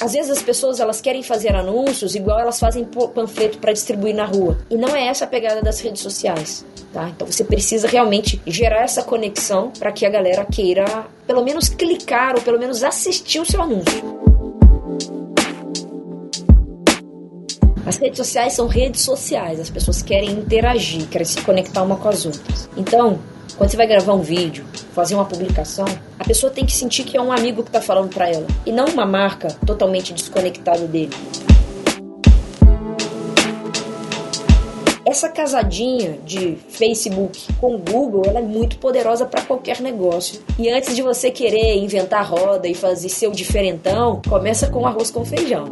às vezes as pessoas elas querem fazer anúncios igual elas fazem panfleto para distribuir na rua. E não é essa a pegada das redes sociais. Tá? Então você precisa realmente gerar essa conexão para que a galera queira pelo menos clicar ou pelo menos assistir o seu anúncio. As redes sociais são redes sociais, as pessoas querem interagir, querem se conectar uma com as outras. Então, quando você vai gravar um vídeo, fazer uma publicação, a pessoa tem que sentir que é um amigo que está falando para ela e não uma marca totalmente desconectada dele. Essa casadinha de Facebook com Google, ela é muito poderosa para qualquer negócio. E antes de você querer inventar roda e fazer seu diferentão, começa com arroz com feijão.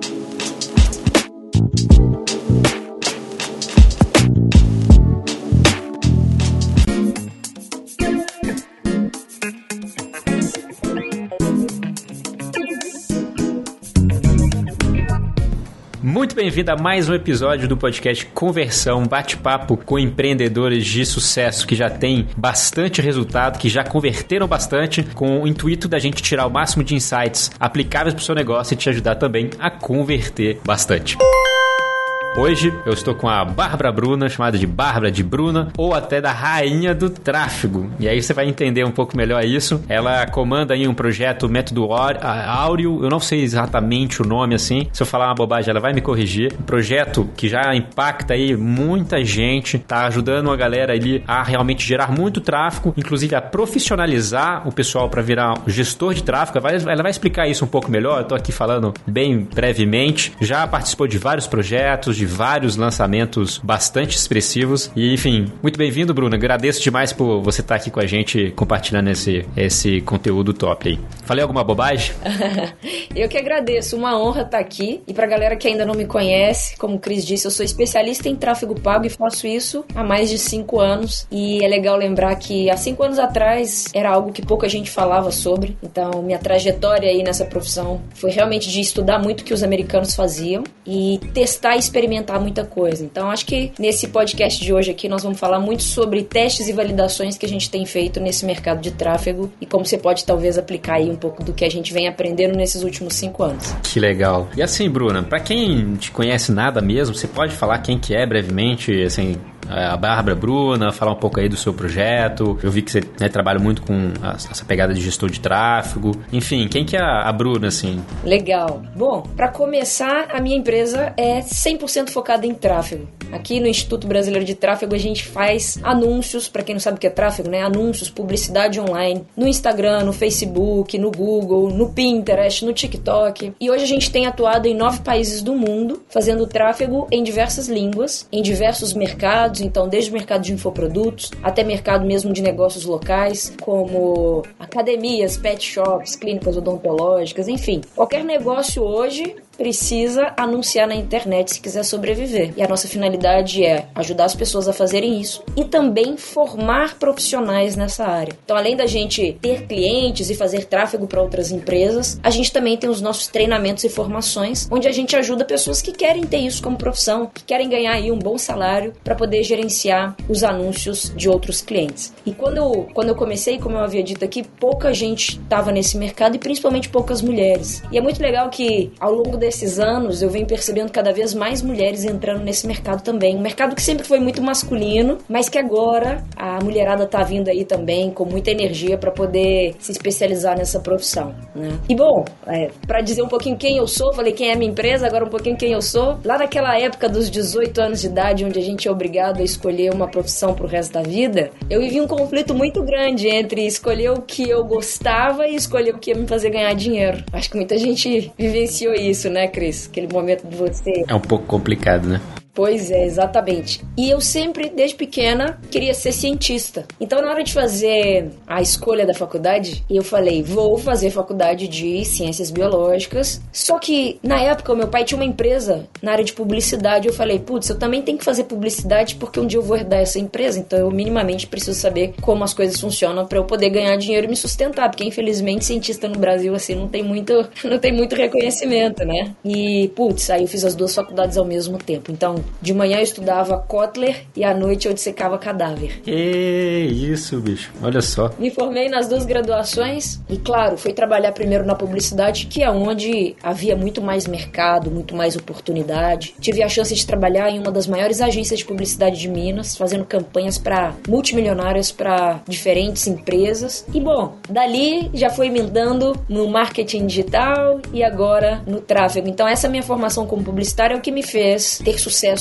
Bem-vindo a mais um episódio do podcast Conversão, bate-papo com empreendedores de sucesso que já têm bastante resultado, que já converteram bastante, com o intuito da gente tirar o máximo de insights aplicáveis para o seu negócio e te ajudar também a converter bastante. Hoje eu estou com a Bárbara Bruna, chamada de Bárbara de Bruna, ou até da Rainha do Tráfego. E aí você vai entender um pouco melhor isso. Ela comanda aí um projeto Método Áureo, eu não sei exatamente o nome assim. Se eu falar uma bobagem, ela vai me corrigir. Um projeto que já impacta aí muita gente, tá ajudando a galera ali a realmente gerar muito tráfego, inclusive a profissionalizar o pessoal para virar gestor de tráfego. Ela vai explicar isso um pouco melhor. Eu tô aqui falando bem brevemente. Já participou de vários projetos, de vários lançamentos bastante expressivos. E, enfim, muito bem-vindo, Bruno. Agradeço demais por você estar aqui com a gente compartilhando esse, esse conteúdo top aí. Falei alguma bobagem? eu que agradeço. Uma honra estar aqui. E pra galera que ainda não me conhece, como o Cris disse, eu sou especialista em tráfego pago e faço isso há mais de cinco anos. E é legal lembrar que há cinco anos atrás era algo que pouca gente falava sobre. Então, minha trajetória aí nessa profissão foi realmente de estudar muito o que os americanos faziam e testar e experimentar experimentar muita coisa. Então, acho que nesse podcast de hoje aqui nós vamos falar muito sobre testes e validações que a gente tem feito nesse mercado de tráfego e como você pode talvez aplicar aí um pouco do que a gente vem aprendendo nesses últimos cinco anos. Que legal. E assim, Bruna, para quem te conhece nada mesmo, você pode falar quem que é brevemente, assim, a Bárbara Bruna, falar um pouco aí do seu projeto. Eu vi que você né, trabalha muito com essa pegada de gestor de tráfego. Enfim, quem que é a Bruna, assim? Legal. Bom, para começar, a minha empresa é 100% focada em tráfego. Aqui no Instituto Brasileiro de Tráfego a gente faz anúncios, para quem não sabe o que é tráfego, né? Anúncios, publicidade online, no Instagram, no Facebook, no Google, no Pinterest, no TikTok. E hoje a gente tem atuado em nove países do mundo, fazendo tráfego em diversas línguas, em diversos mercados então desde o mercado de infoprodutos até mercado mesmo de negócios locais, como academias, pet shops, clínicas odontológicas, enfim. Qualquer negócio hoje precisa anunciar na internet se quiser sobreviver. E a nossa finalidade é ajudar as pessoas a fazerem isso e também formar profissionais nessa área. Então, além da gente ter clientes e fazer tráfego para outras empresas, a gente também tem os nossos treinamentos e formações, onde a gente ajuda pessoas que querem ter isso como profissão, que querem ganhar aí um bom salário para poder gerenciar os anúncios de outros clientes. E quando eu, quando eu comecei, como eu havia dito aqui, pouca gente estava nesse mercado e principalmente poucas mulheres. E é muito legal que ao longo desses anos eu venho percebendo cada vez mais mulheres entrando nesse mercado também. Um mercado que sempre foi muito masculino, mas que agora a mulherada tá vindo aí também com muita energia para poder se especializar nessa profissão, né? E bom, é, para dizer um pouquinho quem eu sou, falei quem é minha empresa, agora um pouquinho quem eu sou. Lá naquela época dos 18 anos de idade, onde a gente é obrigado a escolher uma profissão pro resto da vida, eu vivi um conflito muito grande entre escolher o que eu gostava e escolher o que ia me fazer ganhar dinheiro. Acho que muita gente vivenciou isso, né? Né, Cris? Aquele momento de você. É um pouco complicado, né? Pois é, exatamente. E eu sempre, desde pequena, queria ser cientista. Então, na hora de fazer a escolha da faculdade, eu falei: vou fazer faculdade de ciências biológicas. Só que, na época, o meu pai tinha uma empresa na área de publicidade. Eu falei: putz, eu também tenho que fazer publicidade porque um dia eu vou herdar essa empresa. Então, eu minimamente preciso saber como as coisas funcionam para eu poder ganhar dinheiro e me sustentar. Porque, infelizmente, cientista no Brasil, assim, não tem muito, não tem muito reconhecimento, né? E, putz, aí eu fiz as duas faculdades ao mesmo tempo. Então, De manhã eu estudava Kotler e à noite eu dissecava cadáver. Que isso, bicho. Olha só. Me formei nas duas graduações e, claro, fui trabalhar primeiro na publicidade, que é onde havia muito mais mercado, muito mais oportunidade. Tive a chance de trabalhar em uma das maiores agências de publicidade de Minas, fazendo campanhas para multimilionárias para diferentes empresas. E bom, dali já fui emendando no marketing digital e agora no tráfego. Então essa minha formação como publicitária é o que me fez ter sucesso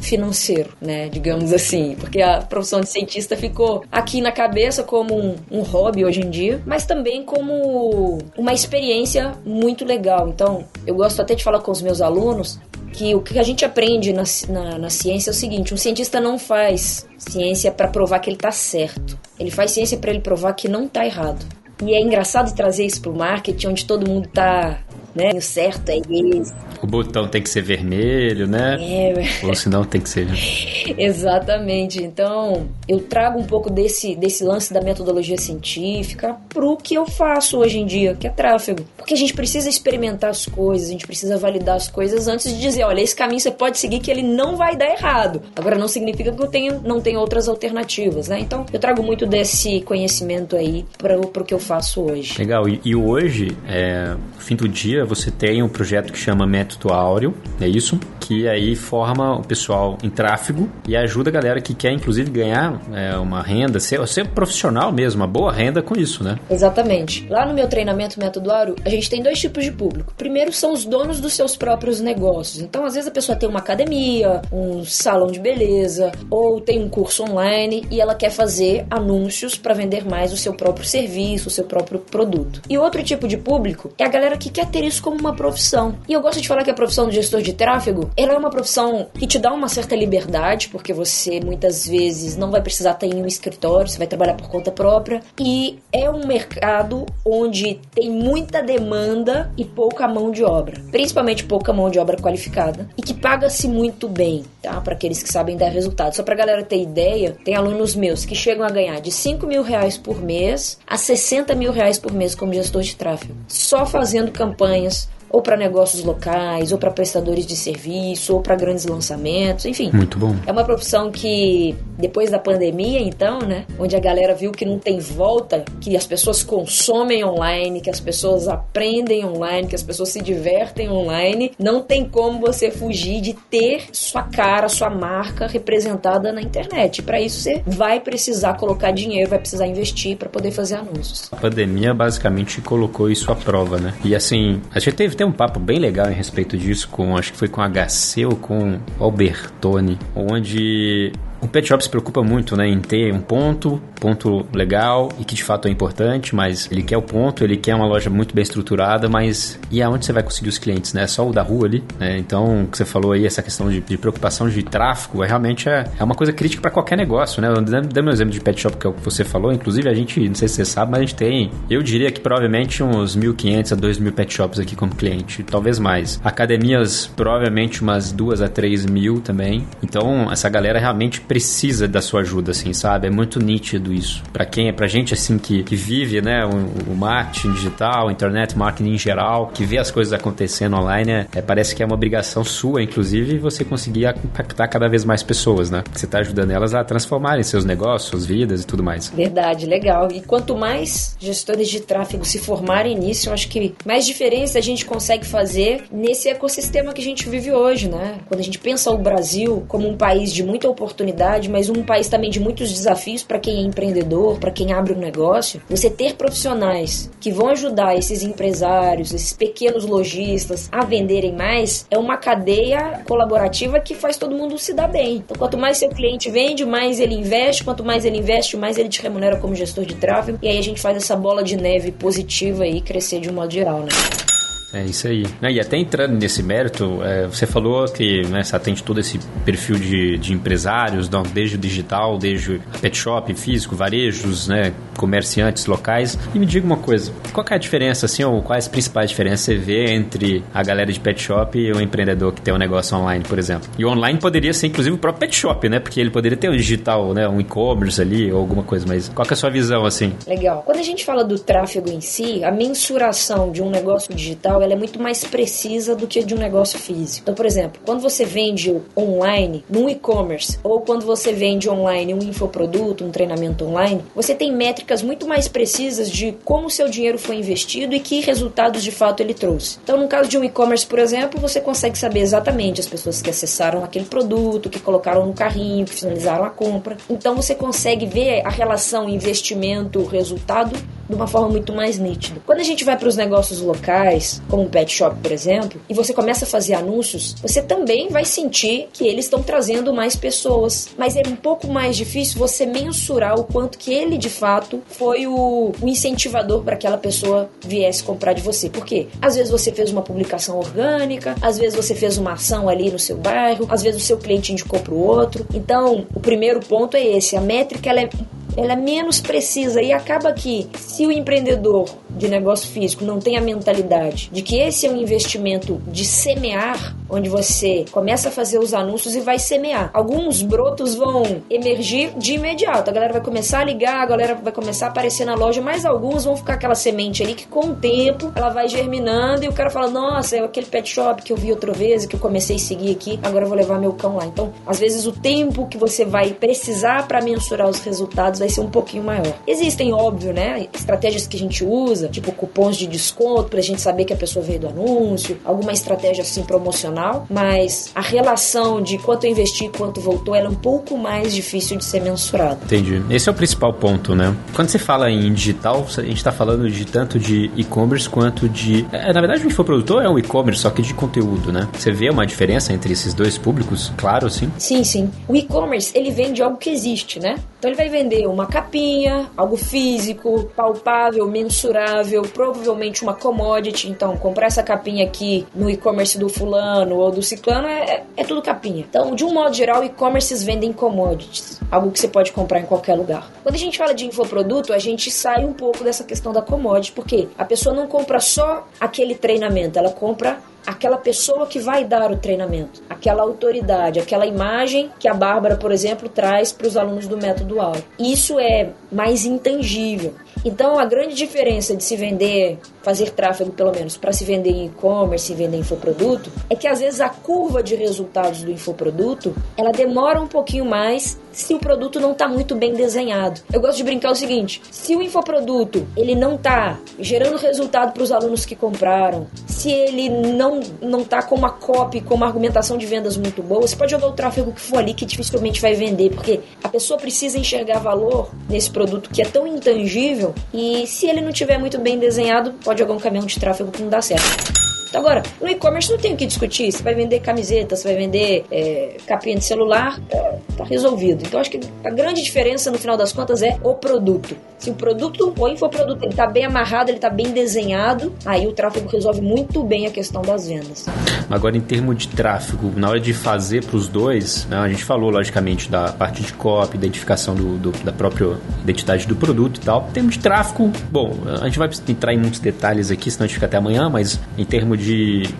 financeiro, né, digamos assim, porque a profissão de cientista ficou aqui na cabeça como um, um hobby hoje em dia, mas também como uma experiência muito legal. Então eu gosto até de falar com os meus alunos que o que a gente aprende na, na, na ciência é o seguinte: um cientista não faz ciência para provar que ele está certo. Ele faz ciência para ele provar que não está errado. E é engraçado trazer isso para o marketing, onde todo mundo está né? O certo é esse. O botão tem que ser vermelho, né? É. Ou senão tem que ser. Exatamente. Então, eu trago um pouco desse, desse lance da metodologia científica pro que eu faço hoje em dia, que é tráfego. Porque a gente precisa experimentar as coisas, a gente precisa validar as coisas antes de dizer, olha, esse caminho você pode seguir que ele não vai dar errado. Agora, não significa que eu tenho, não tenho outras alternativas, né? Então, eu trago muito desse conhecimento aí para o que eu faço hoje. Legal. E, e hoje, é, fim do dia, você tem um projeto que chama Método Áureo, é isso? Que aí forma o pessoal em tráfego e ajuda a galera que quer, inclusive, ganhar é, uma renda, ser, ser profissional mesmo, uma boa renda com isso, né? Exatamente. Lá no meu treinamento Método Áureo, a gente tem dois tipos de público. Primeiro são os donos dos seus próprios negócios. Então, às vezes, a pessoa tem uma academia, um salão de beleza, ou tem um curso online e ela quer fazer anúncios para vender mais o seu próprio serviço, o seu próprio produto. E outro tipo de público é a galera que quer ter isso isso como uma profissão. E eu gosto de falar que a profissão do gestor de tráfego, ela é uma profissão que te dá uma certa liberdade, porque você muitas vezes não vai precisar estar em um escritório, você vai trabalhar por conta própria. E é um mercado onde tem muita demanda e pouca mão de obra, principalmente pouca mão de obra qualificada, e que paga-se muito bem, tá? Para aqueles que sabem dar resultado. Só pra galera ter ideia, tem alunos meus que chegam a ganhar de 5 mil reais por mês a 60 mil reais por mês como gestor de tráfego, só fazendo campanha campanhas ou para negócios locais, ou para prestadores de serviço, ou para grandes lançamentos, enfim. Muito bom. É uma profissão que, depois da pandemia, então, né, onde a galera viu que não tem volta, que as pessoas consomem online, que as pessoas aprendem online, que as pessoas se divertem online, não tem como você fugir de ter sua cara, sua marca representada na internet. Para isso você vai precisar colocar dinheiro, vai precisar investir para poder fazer anúncios. A pandemia basicamente colocou isso à prova, né? E assim, a gente teve, um papo bem legal em respeito disso com, acho que foi com HC ou com Albertone, onde o pet shop se preocupa muito né, em ter um ponto, ponto legal e que de fato é importante, mas ele quer o ponto, ele quer uma loja muito bem estruturada, mas e aonde você vai conseguir os clientes, né? Só o da rua ali, né? Então, o que você falou aí, essa questão de, de preocupação de tráfego, é, realmente é, é uma coisa crítica para qualquer negócio, né? Dando um exemplo de pet shop que é o que você falou, inclusive a gente, não sei se você sabe, mas a gente tem, eu diria que provavelmente uns 1.500 a 2.000 pet shops aqui como cliente, talvez mais. Academias, provavelmente umas 2 a 3 mil também. Então, essa galera realmente precisa da sua ajuda, assim, sabe? É muito nítido isso. Para quem é pra gente, assim, que, que vive, né, o, o, marketing digital, internet marketing em geral, que vê as coisas acontecendo online, é, é, parece que é uma obrigação sua, inclusive, você conseguir impactar cada vez mais pessoas, né? Você tá ajudando elas a transformarem seus negócios, suas vidas e tudo mais. Verdade, legal. E quanto mais gestores de tráfego se formarem nisso, eu acho que mais diferença a gente consegue fazer nesse ecossistema que a gente vive hoje, né? Quando a gente pensa o Brasil como um país de muita oportunidade, mas um país também de muitos desafios para quem é empreendedor, para quem abre um negócio. Você ter profissionais que vão ajudar esses empresários, esses pequenos lojistas a venderem mais, é uma cadeia colaborativa que faz todo mundo se dar bem. Então, quanto mais seu cliente vende, mais ele investe, quanto mais ele investe, mais ele te remunera como gestor de tráfego, e aí a gente faz essa bola de neve positiva aí crescer de um modo geral, né? É isso aí. E até entrando nesse mérito, é, você falou que né, você atende todo esse perfil de, de empresários, desde o digital, desde pet shop, físico, varejos, né, comerciantes locais. E me diga uma coisa, qual é a diferença, assim, ou quais as principais diferenças você vê entre a galera de pet shop e o empreendedor que tem um negócio online, por exemplo? E o online poderia ser, inclusive, o próprio pet shop, né? Porque ele poderia ter um digital, né, um e-commerce ali, ou alguma coisa, mas qual é a sua visão, assim? Legal. Quando a gente fala do tráfego em si, a mensuração de um negócio digital ela é muito mais precisa do que de um negócio físico. Então, por exemplo, quando você vende online, num e-commerce, ou quando você vende online um infoproduto, um treinamento online, você tem métricas muito mais precisas de como o seu dinheiro foi investido e que resultados de fato ele trouxe. Então, no caso de um e-commerce, por exemplo, você consegue saber exatamente as pessoas que acessaram aquele produto, que colocaram no carrinho, que finalizaram a compra. Então, você consegue ver a relação investimento-resultado de uma forma muito mais nítida. Quando a gente vai para os negócios locais, como um pet shop, por exemplo, e você começa a fazer anúncios, você também vai sentir que eles estão trazendo mais pessoas. Mas é um pouco mais difícil você mensurar o quanto que ele de fato foi o, o incentivador para aquela pessoa viesse comprar de você. Por quê? Às vezes você fez uma publicação orgânica, às vezes você fez uma ação ali no seu bairro, às vezes o seu cliente indicou para o outro. Então, o primeiro ponto é esse: a métrica ela é ela é menos precisa e acaba que se o empreendedor de negócio físico não tem a mentalidade de que esse é um investimento de semear, onde você começa a fazer os anúncios e vai semear. Alguns brotos vão emergir de imediato. A galera vai começar a ligar, a galera vai começar a aparecer na loja, mas alguns vão ficar aquela semente ali que com o tempo ela vai germinando e o cara fala: "Nossa, é aquele pet shop que eu vi outra vez que eu comecei a seguir aqui, agora eu vou levar meu cão lá". Então, às vezes o tempo que você vai precisar para mensurar os resultados vai ser um pouquinho maior. Existem, óbvio, né, estratégias que a gente usa, tipo cupons de desconto pra gente saber que a pessoa veio do anúncio, alguma estratégia assim promocional, mas a relação de quanto eu investi e quanto voltou, ela é um pouco mais difícil de ser mensurada. Entendi. Esse é o principal ponto, né? Quando você fala em digital, a gente está falando de tanto de e-commerce quanto de. É, na verdade, o infoprodutor é um e-commerce, só que de conteúdo, né? Você vê uma diferença entre esses dois públicos? Claro, sim. Sim, sim. O e-commerce, ele vende algo que existe, né? Então ele vai vender uma capinha, algo físico, palpável, mensurável, provavelmente uma commodity. Então, comprar essa capinha aqui no e-commerce do fulano ou do ciclano é, é tudo capinha. Então, de um modo geral, e-commerces vendem commodities, algo que você pode comprar em qualquer lugar. Quando a gente fala de infoproduto, a gente sai um pouco dessa questão da commodity, porque a pessoa não compra só aquele treinamento, ela compra aquela pessoa que vai dar o treinamento, aquela autoridade, aquela imagem que a Bárbara, por exemplo, traz para os alunos do método aula. Isso é mais intangível. Então, a grande diferença de se vender, fazer tráfego pelo menos, para se vender em e-commerce e vender infoproduto, é que às vezes a curva de resultados do infoproduto, ela demora um pouquinho mais se o produto não está muito bem desenhado. Eu gosto de brincar o seguinte: se o infoproduto ele não está gerando resultado para os alunos que compraram, se ele não não está com uma copy, com uma argumentação de vendas muito boa, você pode jogar o tráfego que for ali que dificilmente vai vender, porque a pessoa precisa enxergar valor nesse produto que é tão intangível e se ele não tiver muito bem desenhado, pode jogar um caminhão de tráfego que não dá certo. Então, agora, no e-commerce não tem o que discutir. Você vai vender camiseta, você vai vender é, capinha de celular, é, tá resolvido. Então, acho que a grande diferença no final das contas é o produto. Se o produto, o infoproduto, ele tá bem amarrado, ele tá bem desenhado, aí o tráfego resolve muito bem a questão das vendas. Agora, em termos de tráfego, na hora de fazer para os dois, né, a gente falou, logicamente, da parte de copy, identificação do, do, da própria identidade do produto e tal. Em termos de tráfego, bom, a gente vai entrar em muitos detalhes aqui, senão a gente fica até amanhã, mas em termos de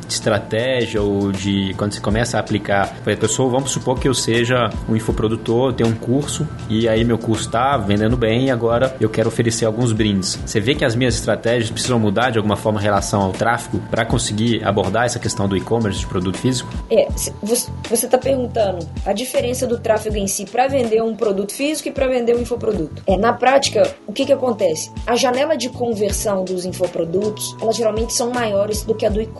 estratégia ou de quando você começa a aplicar, a pessoa, vamos supor que eu seja um infoprodutor, tenho um curso e aí meu curso está vendendo bem e agora eu quero oferecer alguns brindes. Você vê que as minhas estratégias precisam mudar de alguma forma em relação ao tráfego para conseguir abordar essa questão do e-commerce de produto físico? É, você está perguntando a diferença do tráfego em si para vender um produto físico e para vender um infoproduto. É, na prática, o que, que acontece? A janela de conversão dos infoprodutos, elas geralmente são maiores do que a do e-commerce.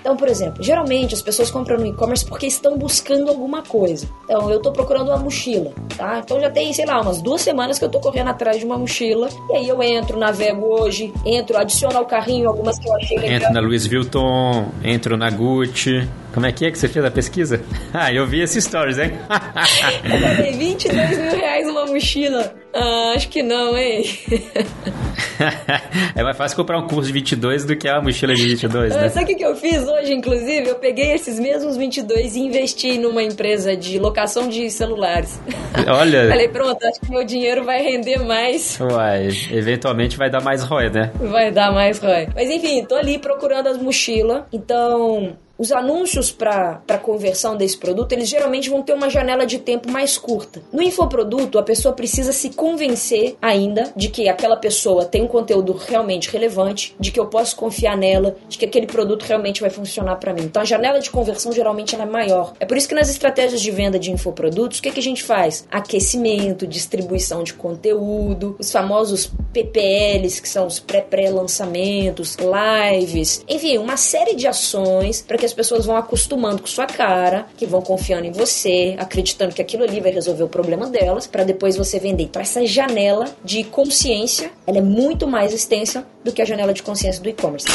Então, por exemplo, geralmente as pessoas compram no e-commerce porque estão buscando alguma coisa. Então, eu estou procurando uma mochila, tá? Então já tem, sei lá, umas duas semanas que eu estou correndo atrás de uma mochila. E aí eu entro, navego hoje, entro, adiciono ao carrinho algumas que eu achei legal. Entro na Louis Vuitton, entro na Gucci. Como é que é que você fez a pesquisa? Ah, eu vi esses stories, hein? eu paguei 22 mil reais uma mochila. Ah, acho que não, hein? é mais fácil comprar um curso de 22 do que a mochila de 22, né? Sabe o que eu fiz hoje, inclusive? Eu peguei esses mesmos 22 e investi numa empresa de locação de celulares. Olha... Falei, pronto, acho que meu dinheiro vai render mais. Uai, eventualmente vai dar mais ROI, né? Vai dar mais ROI. Mas enfim, tô ali procurando as mochilas. Então, os anúncios para conversão desse produto, eles geralmente vão ter uma janela de tempo mais curta. No infoproduto, a pessoa precisa se convencer ainda de que aquela pessoa tem um conteúdo realmente relevante, de que eu posso confiar nela, de que aquele produto realmente vai funcionar para mim. Então a janela de conversão geralmente é maior. É por isso que nas estratégias de venda de infoprodutos, o que, que a gente faz? Aquecimento, distribuição de conteúdo, os famosos PPLs, que são os pré-pré-lançamentos, lives, enfim, uma série de ações para que as pessoas vão acostumando com sua cara, que vão confiando em você, acreditando que aquilo ali vai resolver o problema delas, para depois você vender. Então essa janela de consciência, ela é muito mais extensa do que a janela de consciência do e-commerce.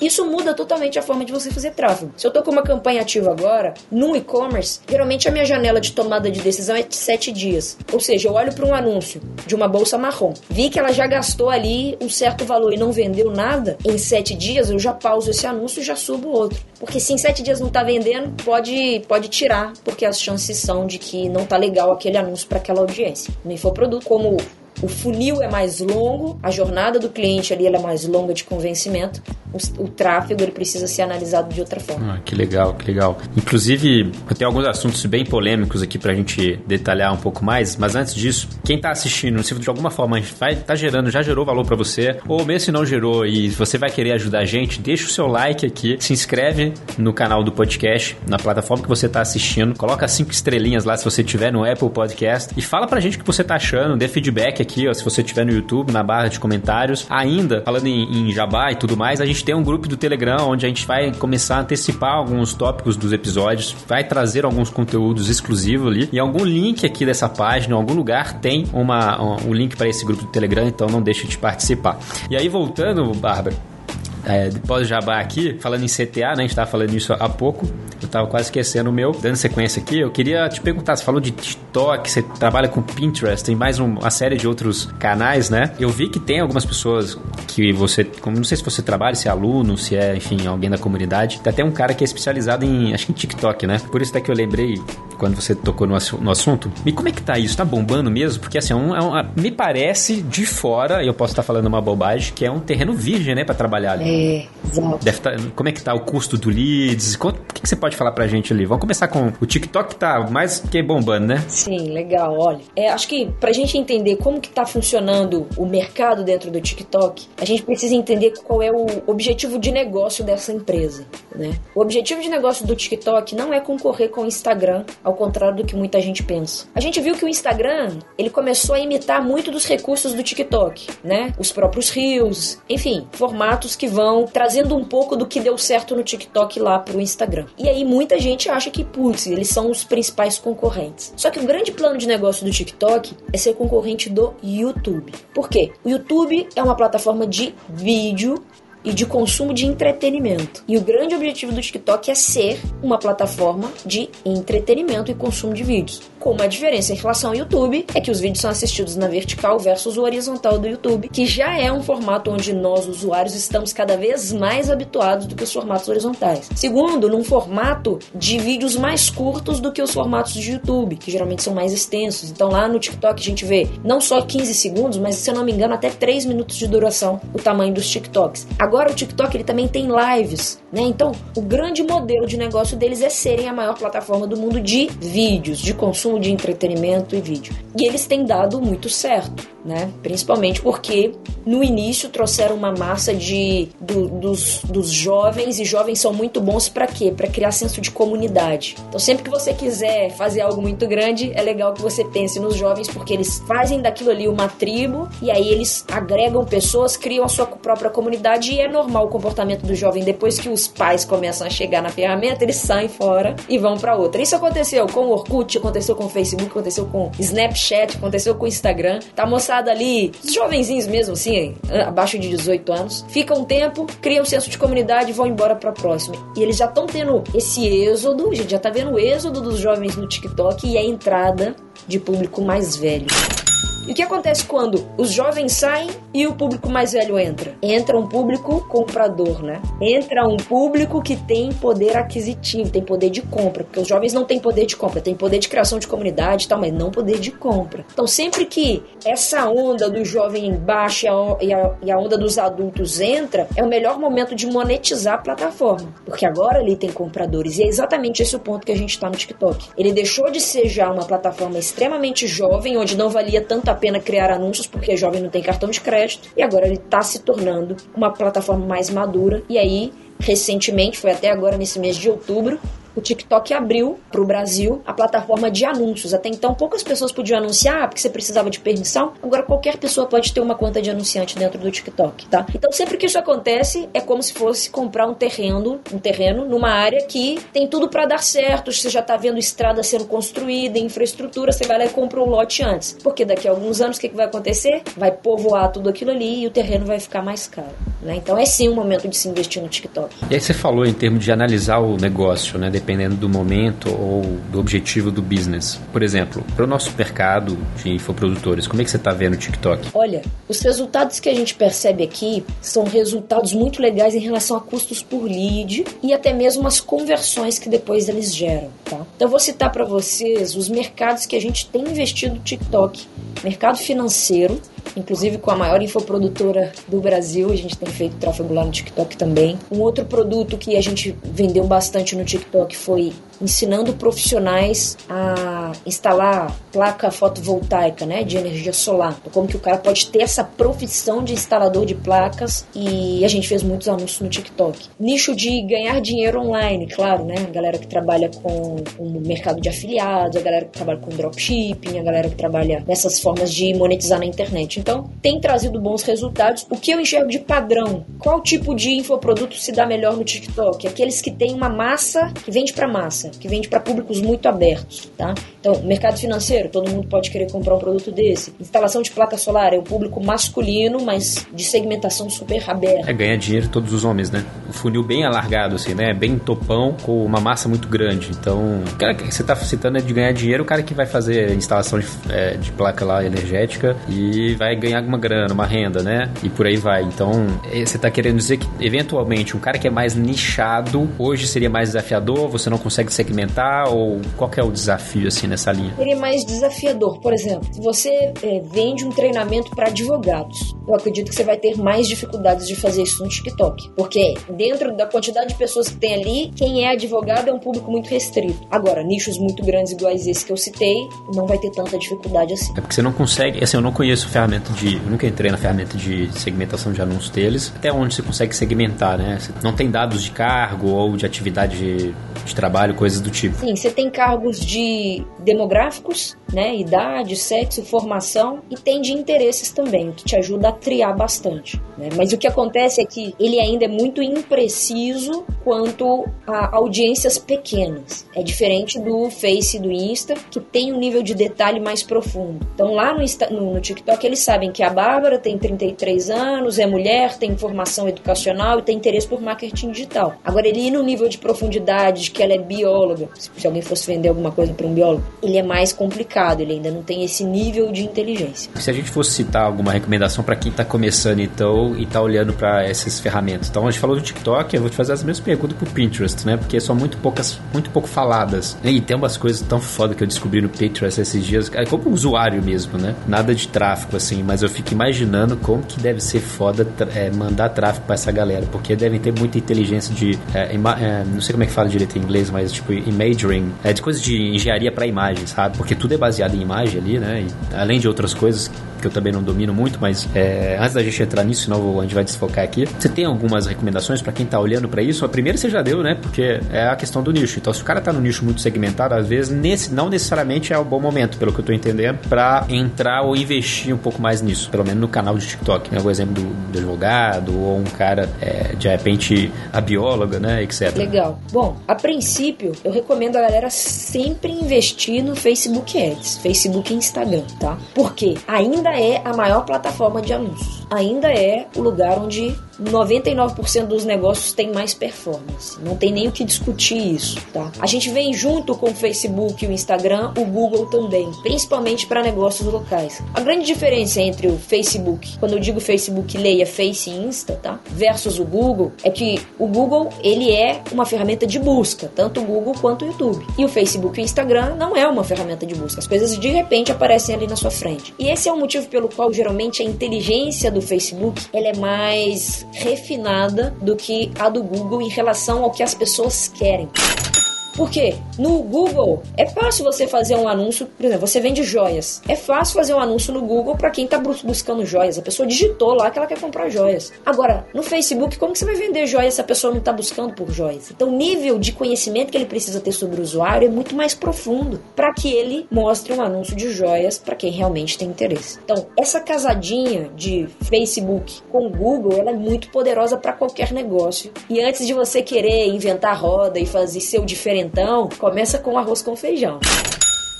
Isso muda totalmente a forma de você fazer tráfego. Se eu tô com uma campanha ativa agora, no e-commerce, geralmente a minha janela de tomada de decisão é de 7 dias. Ou seja, eu olho para um anúncio de uma bolsa marrom, vi que ela já gastou ali um certo valor e não vendeu nada, em 7 dias eu já pauso esse anúncio e já subo outro. Porque se em 7 dias não tá vendendo, pode, pode tirar, porque as chances são de que não tá legal aquele anúncio para aquela audiência. No infoproduto, como o funil é mais longo, a jornada do cliente ali é mais longa de convencimento, o, o, tráfego ele precisa ser analisado de outra forma. Ah, que legal, que legal. Inclusive, eu tenho alguns assuntos bem polêmicos aqui pra gente detalhar um pouco mais, mas antes disso, quem tá assistindo, se de alguma forma vai tá gerando, já gerou valor para você, ou mesmo se não gerou e você vai querer ajudar a gente, deixa o seu like aqui, se inscreve no canal do podcast, na plataforma que você tá assistindo, coloca cinco estrelinhas lá se você tiver no Apple Podcast e fala pra gente o que você tá achando, dê feedback aqui, ó, se você tiver no YouTube, na barra de comentários. Ainda, falando em, em jabá e tudo mais, a gente tem um grupo do Telegram onde a gente vai começar a antecipar alguns tópicos dos episódios, vai trazer alguns conteúdos exclusivos ali. E algum link aqui dessa página, em algum lugar, tem uma, um, link para esse grupo do Telegram, então não deixe de participar. E aí, voltando, Bárbara, é, pós-jabá aqui, falando em CTA, né? A gente tava falando isso há pouco. Eu tava quase esquecendo o meu. Dando sequência aqui, eu queria te perguntar, você falou de TikTok, você trabalha com Pinterest, tem mais uma série de outros canais, né? Eu vi que tem algumas pessoas que você, como não sei se você trabalha, se é aluno, se é, enfim, alguém da comunidade. Tem até um cara que é especializado em, acho que em TikTok, né? Por isso até que eu lembrei quando você tocou no, no assunto. E como é que tá isso? Tá bombando mesmo? Porque assim, é um, é um, me parece de fora, e eu posso estar falando uma bobagem, que é um terreno virgem, né, para trabalhar ali. É, exato. Tá, como é que tá o custo do leads? O que, que, você pode falar pra gente ali? Vamos começar com o TikTok tá mais que bombando, né? Sim, legal. Olha, é, acho que pra gente entender como que tá funcionando o mercado dentro do TikTok, a gente precisa entender qual é o objetivo de negócio dessa empresa, né? O objetivo de negócio do TikTok não é concorrer com o Instagram, ao contrário do que muita gente pensa. A gente viu que o Instagram, ele começou a imitar muito dos recursos do TikTok, né? Os próprios Reels, enfim, formatos que vão trazendo um pouco do que deu certo no TikTok lá pro Instagram. E aí muita gente acha que, putz, eles são os principais concorrentes. Só que o grande plano de negócio do TikTok é ser concorrente do YouTube. Por quê? O YouTube é uma plataforma de vídeo e de consumo de entretenimento. E o grande objetivo do TikTok é ser uma plataforma de entretenimento e consumo de vídeos. Com uma diferença em relação ao YouTube é que os vídeos são assistidos na vertical versus o horizontal do YouTube, que já é um formato onde nós, usuários, estamos cada vez mais habituados do que os formatos horizontais. Segundo, num formato de vídeos mais curtos do que os formatos de YouTube, que geralmente são mais extensos. Então lá no TikTok a gente vê não só 15 segundos, mas se eu não me engano até 3 minutos de duração o tamanho dos TikToks. O TikTok ele também tem lives, né? Então, o grande modelo de negócio deles é serem a maior plataforma do mundo de vídeos, de consumo de entretenimento e vídeo. E eles têm dado muito certo né? Principalmente porque no início trouxeram uma massa de do, dos, dos jovens e jovens são muito bons para quê? Para criar senso de comunidade. Então sempre que você quiser fazer algo muito grande, é legal que você pense nos jovens porque eles fazem daquilo ali uma tribo e aí eles agregam pessoas, criam a sua própria comunidade e é normal o comportamento do jovem depois que os pais começam a chegar na ferramenta, eles saem fora e vão para outra. Isso aconteceu com o Orkut, aconteceu com o Facebook, aconteceu com o Snapchat, aconteceu com o Instagram. Tá mostrando moçada ali, os jovenzinhos mesmo, assim, abaixo de 18 anos, ficam um tempo, criam um senso de comunidade e vão embora pra próxima. E eles já estão tendo esse êxodo, a gente já tá vendo o êxodo dos jovens no TikTok e a entrada de público mais velho. E o que acontece quando os jovens saem e o público mais velho entra? Entra um público comprador, né? Entra um público que tem poder aquisitivo, tem poder de compra, porque os jovens não têm poder de compra, tem poder de criação de comunidade e tal, mas não poder de compra. Então, sempre que essa onda do jovem baixa e a, e a onda dos adultos entra, é o melhor momento de monetizar a plataforma, porque agora ali tem compradores. E é exatamente esse o ponto que a gente está no TikTok. Ele deixou de ser já uma plataforma extremamente jovem, onde não valia tanto a pena criar anúncios, porque jovem não tem cartão de crédito, e agora ele está se tornando uma plataforma mais madura. E aí, recentemente, foi até agora nesse mês de outubro, o TikTok abriu para o Brasil a plataforma de anúncios. Até então, poucas pessoas podiam anunciar porque você precisava de permissão. Agora, qualquer pessoa pode ter uma conta de anunciante dentro do TikTok, tá? Então, sempre que isso acontece, é como se fosse comprar um terreno, um terreno numa área que tem tudo para dar certo. Você já está vendo estrada sendo construída, infraestrutura, você vai lá e compra um lote antes. Porque daqui a alguns anos, o que, que vai acontecer? Vai povoar tudo aquilo ali e o terreno vai ficar mais caro. Né? Então, é sim um momento de se investir no TikTok. E aí você falou em termos de analisar o negócio, né? Dependendo do momento ou do objetivo do business. Por exemplo, para o nosso mercado de infoprodutores, como é que você está vendo o TikTok? Olha, os resultados que a gente percebe aqui são resultados muito legais em relação a custos por lead e até mesmo as conversões que depois eles geram, tá? Então eu vou citar para vocês os mercados que a gente tem investido no TikTok. Mercado financeiro, inclusive com a maior infoprodutora do Brasil. A gente tem feito tráfego lá no TikTok também. Um outro produto que a gente vendeu bastante no TikTok foi ensinando profissionais a instalar placa fotovoltaica, né, de energia solar. Como que o cara pode ter essa profissão de instalador de placas e a gente fez muitos anúncios no TikTok. Nicho de ganhar dinheiro online, claro, né, a galera que trabalha com o mercado de afiliados, a galera que trabalha com dropshipping, a galera que trabalha nessas formas de monetizar na internet. Então, tem trazido bons resultados. O que eu enxergo de padrão? Qual tipo de infoproduto se dá melhor no TikTok? Aqueles que têm uma massa que vende para massa que vende para públicos muito abertos, tá? Então, mercado financeiro, todo mundo pode querer comprar um produto desse. Instalação de placa solar é o público masculino, mas de segmentação super aberta. É ganhar dinheiro todos os homens, né? O funil bem alargado, assim, né? Bem topão, com uma massa muito grande. Então, o cara que você tá citando é de ganhar dinheiro, o cara que vai fazer instalação de, é, de placa lá energética e vai ganhar alguma grana, uma renda, né? E por aí vai. Então, é, você tá querendo dizer que, eventualmente, um cara que é mais nichado, hoje seria mais desafiador, você não consegue segmentar ou qual é o desafio assim nessa linha? Ele é mais desafiador. Por exemplo, se você é, vende um treinamento para advogados, eu acredito que você vai ter mais dificuldades de fazer isso no TikTok, porque dentro da quantidade de pessoas que tem ali, quem é advogado é um público muito restrito. Agora, nichos muito grandes iguais esse que eu citei, não vai ter tanta dificuldade assim. É porque você não consegue, assim, eu não conheço ferramenta de, eu nunca entrei na ferramenta de segmentação de anúncios deles, até onde você consegue segmentar, né? Você não tem dados de cargo ou de atividade de, de trabalho, coisas do tipo. Sim, você tem cargos de demográficos, né, idade, sexo, formação e tem de interesses também, o que te ajuda a triar bastante. Né? Mas o que acontece é que ele ainda é muito impreciso quanto a audiências pequenas. É diferente do Face e do Insta, que tem um nível de detalhe mais profundo. Então lá no, Insta, no, no TikTok eles sabem que a Bárbara tem 33 anos, é mulher, tem formação educacional e tem interesse por marketing digital. Agora ele ir no nível de profundidade de que ela é bióloga, se alguém fosse vender alguma coisa para um biólogo, ele é mais complicado, ele ainda não tem esse nível de inteligência. Se a gente fosse citar alguma recomendação para quem está começando então e está olhando para essas ferramentas. Então a gente falou do TikTok, eu vou te fazer as mesmas perguntas pro Pinterest, né? Porque são muito poucas, muito pouco faladas. E tem umas coisas tão foda que eu descobri no Pinterest esses dias, é como usuário mesmo, né? Nada de tráfego assim, mas eu fico imaginando como que deve ser foda é, mandar tráfego para essa galera, porque devem ter muita inteligência de é, é, não sei como é que fala direito em inglês, mas tipo imagery, é de coisas de engenharia para imagem, sabe? Porque tudo é em imagem ali, né? E, além de outras coisas que eu também não domino muito, mas é, antes da gente entrar nisso, senão a gente vai desfocar aqui. Você tem algumas recomendações para quem tá olhando para isso? A primeira você já deu, né? Porque é a questão do nicho. Então, se o cara tá no nicho muito segmentado, às vezes nesse, não necessariamente é o bom momento, pelo que eu tô entendendo, para entrar ou investir um pouco mais nisso, pelo menos no canal do TikTok. Né? O exemplo do, do advogado ou um cara, é, de repente, a bióloga, né? Etc. Legal. Bom, a princípio, eu recomendo a galera sempre investir no Facebook Ads, Facebook e Instagram, tá? Porque ainda é a maior plataforma de anúncios. Ainda é o lugar onde 99% dos negócios tem mais performance. Não tem nem o que discutir isso, tá? A gente vem junto com o Facebook e o Instagram, o Google também, principalmente para negócios locais. A grande diferença entre o Facebook, quando eu digo Facebook, leia Face e Insta, tá? Versus o Google, é que o Google, ele é uma ferramenta de busca, tanto o Google quanto o YouTube. E o Facebook e o Instagram não é uma ferramenta de busca. As coisas de repente aparecem ali na sua frente. E esse é o motivo pelo qual geralmente a inteligência do Facebook, ela é mais refinada do que a do Google em relação ao que as pessoas querem. Por quê? No Google é fácil você fazer um anúncio, por exemplo, você vende joias. É fácil fazer um anúncio no Google para quem está buscando joias. A pessoa digitou lá que ela quer comprar joias. Agora, no Facebook, como que você vai vender joias se a pessoa não está buscando por joias? Então, o nível de conhecimento que ele precisa ter sobre o usuário é muito mais profundo para que ele mostre um anúncio de joias para quem realmente tem interesse. Então, essa casadinha de Facebook com Google, ela é muito poderosa para qualquer negócio. E antes de você querer inventar roda e fazer seu diferente então, começa com arroz com feijão.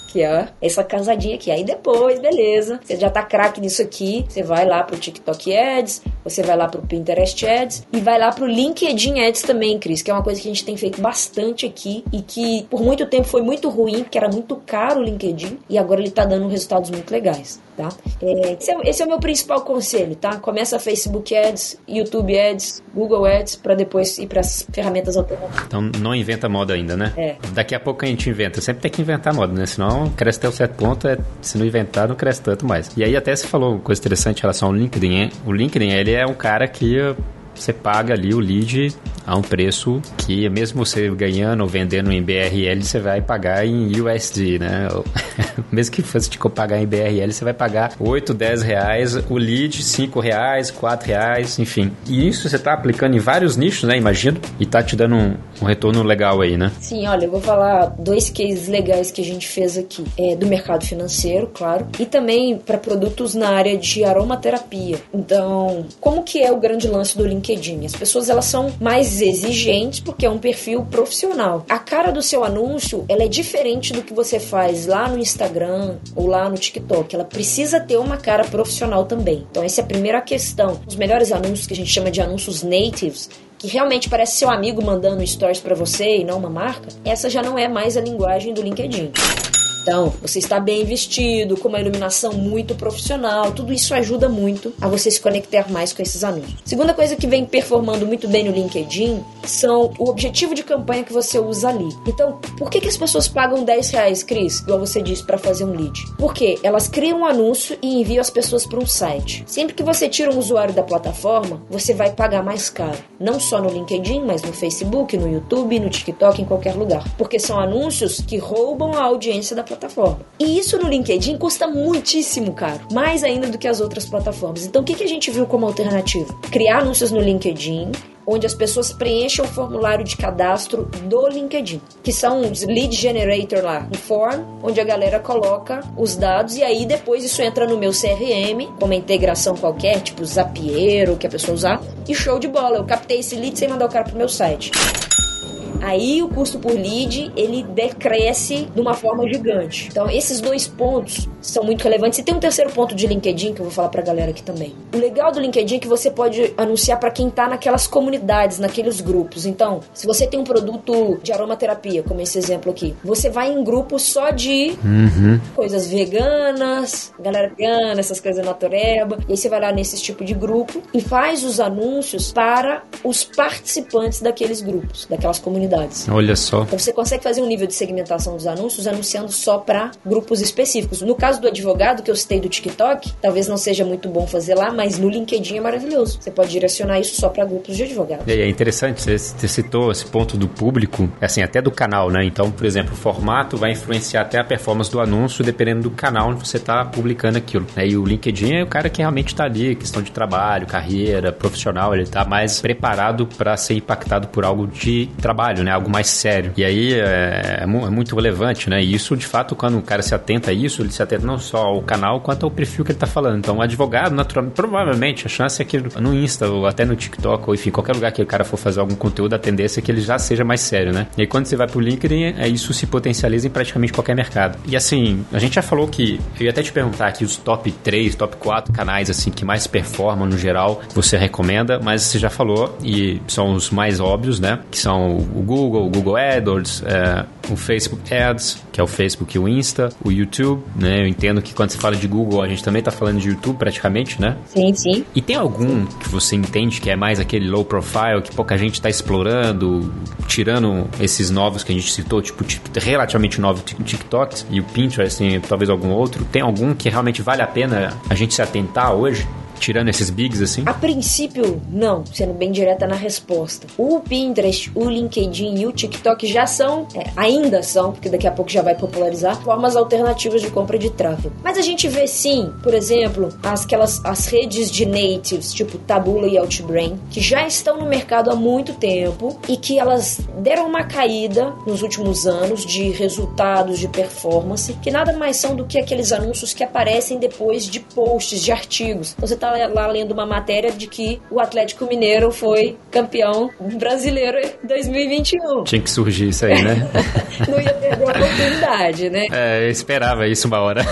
Que é essa casadinha aqui. Aí depois, beleza, você já tá craque nisso aqui, você vai lá pro TikTok Ads, você vai lá pro Pinterest Ads e vai lá pro LinkedIn Ads também, Cris, que é uma coisa que a gente tem feito bastante aqui e que por muito tempo foi muito ruim, porque era muito caro o LinkedIn e agora ele tá dando resultados muito legais tá? É, esse, é, esse, é, o meu principal conselho, tá? Começa Facebook Ads, YouTube Ads, Google Ads, para depois ir para as ferramentas alternativas. Então não inventa moda ainda, né? É. Daqui a pouco a gente inventa. Sempre tem que inventar moda, né? Senão cresce até um certo ponto, é, se não inventar, não cresce tanto mais. E aí até você falou uma coisa interessante em relação ao LinkedIn. Hein? O LinkedIn, ele é um cara que você paga ali o lead a um preço que mesmo você ganhando ou vendendo em BRL, você vai pagar em USD, né? mesmo que fosse te pagar em BRL, você vai pagar 8, 10 reais o lead, 5 reais, 4 reais, enfim. E isso você está aplicando em vários nichos, né? Imagino. E tá te dando um, um, retorno legal aí, né? Sim, olha, eu vou falar dois cases legais que a gente fez aqui. É, do mercado financeiro, claro, e também para produtos na área de aromaterapia. Então, como que é o grande lance do LinkedIn? As pessoas elas são mais exigentes porque é um perfil profissional. A cara do seu anúncio, ela é diferente do que você faz lá no Instagram ou lá no TikTok. Ela precisa ter uma cara profissional também. Então essa é a primeira questão. Os melhores anúncios que a gente chama de anúncios natives, que realmente parece seu amigo mandando stories para você e não uma marca, essa já não é mais a linguagem do LinkedIn. Então, você está bem vestido, com uma iluminação muito profissional, tudo isso ajuda muito a você se conectar mais com esses anúncios. Segunda coisa que vem performando muito bem no LinkedIn são o objetivo de campanha que você usa ali. Então, por que, que as pessoas pagam 10 reais, Cris, igual você disse, para fazer um lead? Porque elas criam um anúncio e enviam as pessoas para um site. Sempre que você tira um usuário da plataforma, você vai pagar mais caro. Não só no LinkedIn, mas no Facebook, no YouTube, no TikTok, em qualquer lugar. Porque são anúncios que roubam a audiência da plataforma. E isso no LinkedIn custa muitíssimo caro, mais ainda do que as outras plataformas. Então o que, que a gente viu como alternativa? Criar anúncios no LinkedIn, onde as pessoas preenchem o formulário de cadastro do LinkedIn, que são os lead generator lá, um form, onde a galera coloca os dados e aí depois isso entra no meu CRM, com uma integração qualquer, tipo Zapier, que a pessoa usar, e show de bola, eu captei esse lead sem mandar o cara pro meu site aí o custo por lead ele decresce de uma forma gigante. Então, esses dois pontos são muito relevantes. E tem um terceiro ponto de LinkedIn que eu vou falar pra galera aqui também. O legal do LinkedIn é que você pode anunciar para quem tá naquelas comunidades, naqueles grupos. Então, se você tem um produto de aromaterapia, como esse exemplo aqui, você vai em grupo só de uhum. coisas veganas, galera vegana, essas coisas natureba. E aí você vai lá nesse tipo de grupo e faz os anúncios para os participantes daqueles grupos, daquelas comunidades Olha só. Então você consegue fazer um nível de segmentação dos anúncios anunciando só para grupos específicos. No caso do advogado que eu citei do TikTok, talvez não seja muito bom fazer lá, mas no LinkedIn é maravilhoso. Você pode direcionar isso só para grupos de advogados. E é interessante, você citou esse ponto do público, assim, até do canal, né? Então, por exemplo, o formato vai influenciar até a performance do anúncio, dependendo do canal onde você está publicando aquilo. Né? E o LinkedIn é o cara que realmente está ali, questão de trabalho, carreira, profissional, ele está mais preparado para ser impactado por algo de trabalho né? Algo mais sério. E aí é, é, é muito relevante, né? E isso, de fato, quando o cara se atenta a isso, ele se atenta não só ao canal, quanto ao perfil que ele tá falando. Então, o advogado, naturalmente, provavelmente, a chance é que no Insta, ou até no TikTok, ou enfim, qualquer lugar que o cara for fazer algum conteúdo, a tendência é que ele já seja mais sério, né? E aí, quando você vai pro LinkedIn, é isso se potencializa em praticamente qualquer mercado. E assim, a gente já falou que, eu ia até te perguntar aqui os top 3, top 4 canais, assim, que mais performam no geral, você recomenda, mas você já falou, e são os mais óbvios, né? Que são o Google, o Google AdWords, é, o Facebook Ads, que é o Facebook e o Insta, o YouTube, né? Eu entendo que quando você fala de Google, a gente também tá falando de YouTube praticamente, né? Sim, sim. E tem algum que você entende que é mais aquele low profile, que pouca gente tá explorando, tirando esses novos que a gente citou, tipo, tipo relativamente novos TikToks e o Pinterest e talvez algum outro? Tem algum que realmente vale a pena a gente se atentar hoje? Tirando esses bigs assim? A princípio, não, sendo bem direta na resposta. O Pinterest, o LinkedIn e o TikTok já são, é, ainda são, porque daqui a pouco já vai popularizar, formas alternativas de compra de tráfego. Mas a gente vê sim, por exemplo, as, aquelas, as redes de natives, tipo Tabula e Outbrain, que já estão no mercado há muito tempo e que elas deram uma caída nos últimos anos de resultados de performance, que nada mais são do que aqueles anúncios que aparecem depois de posts, de artigos. Então, você está lá lendo uma matéria de que o Atlético Mineiro foi campeão brasileiro em 2021. Tinha que surgir isso aí, né? Não ia perder a oportunidade, né? É, eu esperava isso uma hora.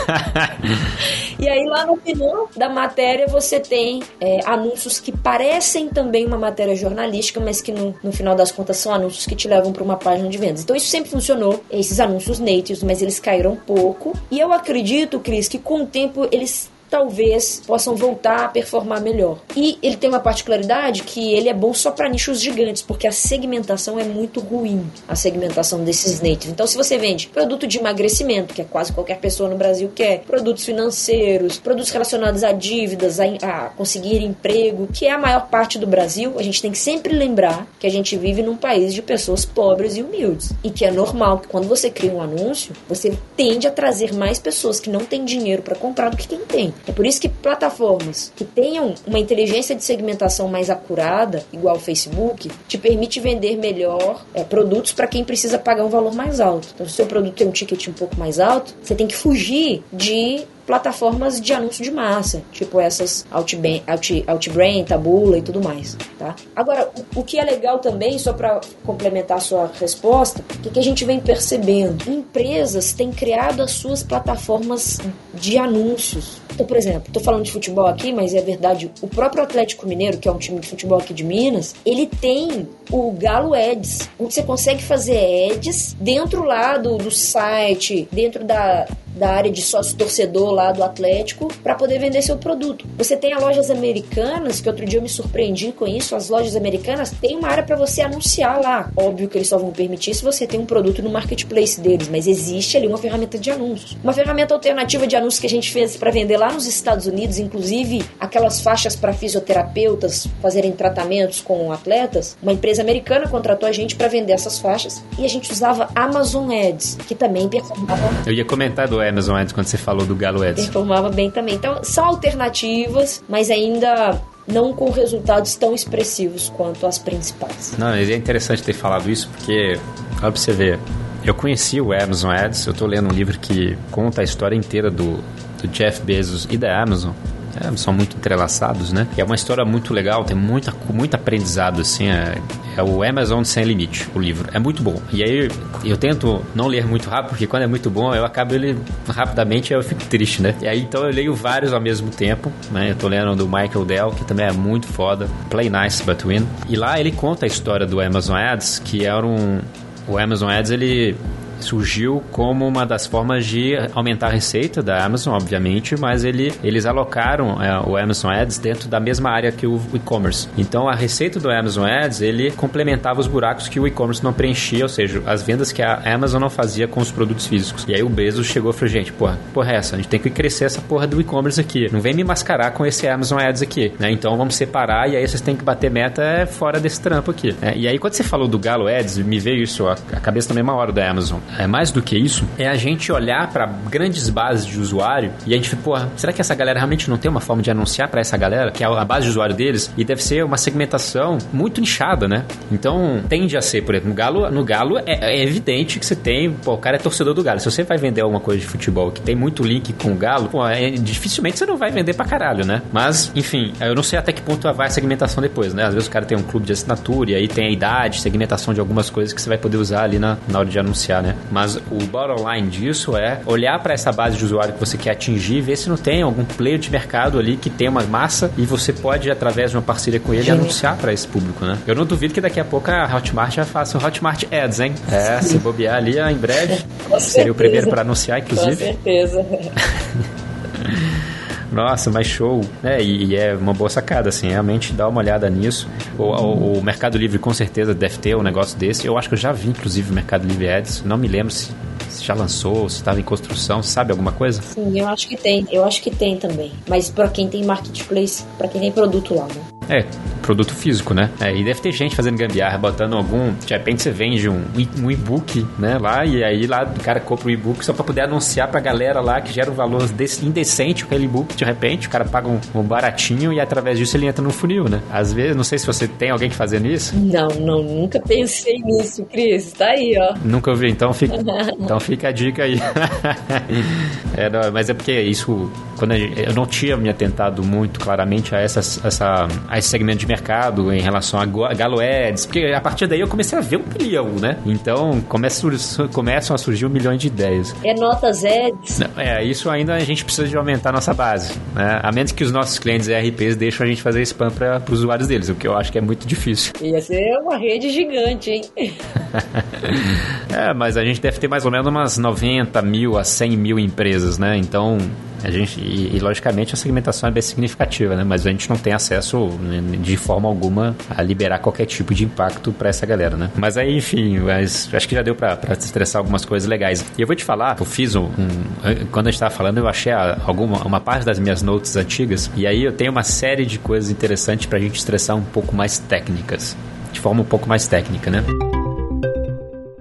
e aí lá no final da matéria você tem é, anúncios que parecem também uma matéria jornalística, mas que no, no final das contas são anúncios que te levam para uma página de vendas. Então isso sempre funcionou, esses anúncios natives, mas eles caíram um pouco. E eu acredito, Cris, que com o tempo eles talvez possam voltar a performar melhor. E ele tem uma particularidade que ele é bom só para nichos gigantes, porque a segmentação é muito ruim, a segmentação desses natives. Então, se você vende produto de emagrecimento, que é quase qualquer pessoa no Brasil quer, produtos financeiros, produtos relacionados a dívidas, a, a conseguir emprego, que é a maior parte do Brasil, a gente tem que sempre lembrar que a gente vive num país de pessoas pobres e humildes. E que é normal que quando você cria um anúncio, você tende a trazer mais pessoas que não têm dinheiro para comprar do que quem tem. É por isso que plataformas que tenham uma inteligência de segmentação mais acurada, igual o Facebook, te permite vender melhor é, produtos para quem precisa pagar um valor mais alto. Então, se o seu produto tem um ticket um pouco mais alto, você tem que fugir de plataformas de anúncio de massa, tipo essas Outbrain, Out, Outbrain Tabula e tudo mais, tá? Agora, o, o que é legal também, só para complementar a sua resposta, o que, que a gente vem percebendo? Empresas têm criado as suas plataformas de anúncios. Então, por exemplo, estou falando de futebol aqui, mas é verdade, o próprio Atlético Mineiro, que é um time de futebol aqui de Minas, ele tem o Galo Ads, onde você consegue fazer ads dentro lá do, do site, dentro da, da área de sócio torcedor lá do Atlético para poder vender seu produto. Você tem as lojas americanas, que outro dia eu me surpreendi com isso, as lojas americanas têm uma área para você anunciar lá. Óbvio que eles só vão permitir se você tem um produto no marketplace deles, mas existe ali uma ferramenta de anúncios. Uma ferramenta alternativa de anúncios que a gente fez para vender lá nos Estados Unidos, inclusive aquelas faixas para fisioterapeutas fazerem tratamentos com atletas, uma empresa americana contratou a gente para vender essas faixas e a gente usava Amazon Ads, que também performava. Eu ia comentar do Amazon Ads quando você falou do Galo Ads. Performava bem também. Então, são alternativas, mas ainda não com resultados tão expressivos quanto as principais. Não, é interessante ter falado isso porque, olha pra você ver, eu conheci o Amazon Ads, eu tô lendo um livro que conta a história inteira do, do Jeff Bezos e da Amazon é, são muito entrelaçados, né? E é uma história muito legal, tem muita, muito aprendizado, assim. É, é, o Amazon Sem Limite, o livro. É muito bom. E aí eu tento não ler muito rápido, porque quando é muito bom, eu acabo ele rapidamente eu fico triste, né? E aí então eu leio vários ao mesmo tempo, né? Eu tô lendo do Michael Dell, que também é muito foda. Play Nice But Win. E lá ele conta a história do Amazon Ads, que era um. O Amazon Ads ele surgiu como uma das formas de aumentar a receita da Amazon, obviamente, mas ele, eles alocaram é, o Amazon Ads dentro da mesma área que o e-commerce. Então a receita do Amazon Ads ele complementava os buracos que o e-commerce não preenchia, ou seja, as vendas que a Amazon não fazia com os produtos físicos. E aí o Bezos chegou e falou: gente, porra, porra é essa? A gente tem que crescer essa porra do e-commerce aqui. Não vem me mascarar com esse Amazon Ads aqui, né? Então vamos separar e aí vocês têm que bater meta fora desse trampo aqui. Né? E aí quando você falou do Galo Ads, me veio isso, a cabeça também é uma hora da Amazon é mais do que isso, é a gente olhar para grandes bases de usuário e a gente, pô, será que essa galera realmente não tem uma forma de anunciar para essa galera, que é a base de usuário deles, e deve ser uma segmentação muito nichada, né? Então, tende a ser, por exemplo, no Galo, no Galo é, é evidente que você tem, pô, o cara é torcedor do Galo. Se você vai vender alguma coisa de futebol que tem muito link com o Galo, pô, é, dificilmente você não vai vender pra caralho, né? Mas, enfim, eu não sei até que ponto vai a segmentação depois, né? Às vezes o cara tem um clube de assinatura e aí tem a idade, segmentação de algumas coisas que você vai poder usar ali na, na hora de anunciar, né? Mas o bottom line disso é olhar para essa base de usuário que você quer atingir e ver se não tem algum player de mercado ali que tem uma massa e você pode, através de uma parceria com ele, anunciar para esse público, né? Eu não duvido que daqui a pouco a Hotmart já faça o Hotmart Ads, hein? É, se bobear ali em breve. seria o primeiro para anunciar, inclusive. Com certeza. Nossa, mas show. É, e, e, é uma boa sacada, assim, realmente dá uma olhada nisso. O, o, o, Mercado Livre com certeza deve ter um negócio desse. Eu acho que eu já vi, inclusive, o Mercado Livre Ads. Não me lembro se, se já lançou, se estava em construção. Sabe alguma coisa? Sim, eu acho que tem. Eu acho que tem também. Mas para quem tem marketplace, para quem tem produto lá, né? É, produto físico, né? É, e deve ter gente fazendo gambiarra, botando algum. De repente você vende um, um e-book, né? Lá, e aí lá o cara compra o e-book só pra poder anunciar pra galera lá que gera um valor indecente com aquele e-book. De repente, o cara paga um, um, baratinho e através disso ele entra no funil, né? Às vezes, não sei se você tem alguém fazendo isso. Não, não, nunca pensei nisso, Cris. Tá aí, ó. Nunca ouvi, então fica, então fica a dica aí. é, não, mas é porque isso, quando gente, eu não tinha me atentado muito claramente a essa, essa a esse segmento de mercado em relação a Galo Ads, porque a partir daí eu comecei a ver um milhão, né? Então começam, começam a surgir um milhão de ideias. É notas Ads? Não, é, isso ainda a gente precisa de aumentar a nossa base, né? A menos que os nossos clientes ERPs deixem a gente fazer spam para os usuários deles, o que eu acho que é muito difícil. Ia ser uma rede gigante, hein? é, mas a gente deve ter mais ou menos umas 90 mil a 100 mil empresas, né? Então a gente, e, e, logicamente a segmentação é bem significativa, né? Mas a gente não tem acesso né, de forma alguma a liberar qualquer tipo de impacto para essa galera, né? Mas aí, enfim, mas acho que já deu para estressar algumas coisas legais. E eu vou te falar, eu fiz um. um quando a gente tava falando, eu achei alguma, uma parte das minhas notes antigas, e aí eu tenho uma série de coisas interessantes para a gente estressar um pouco mais técnicas. De forma um pouco mais técnica, né?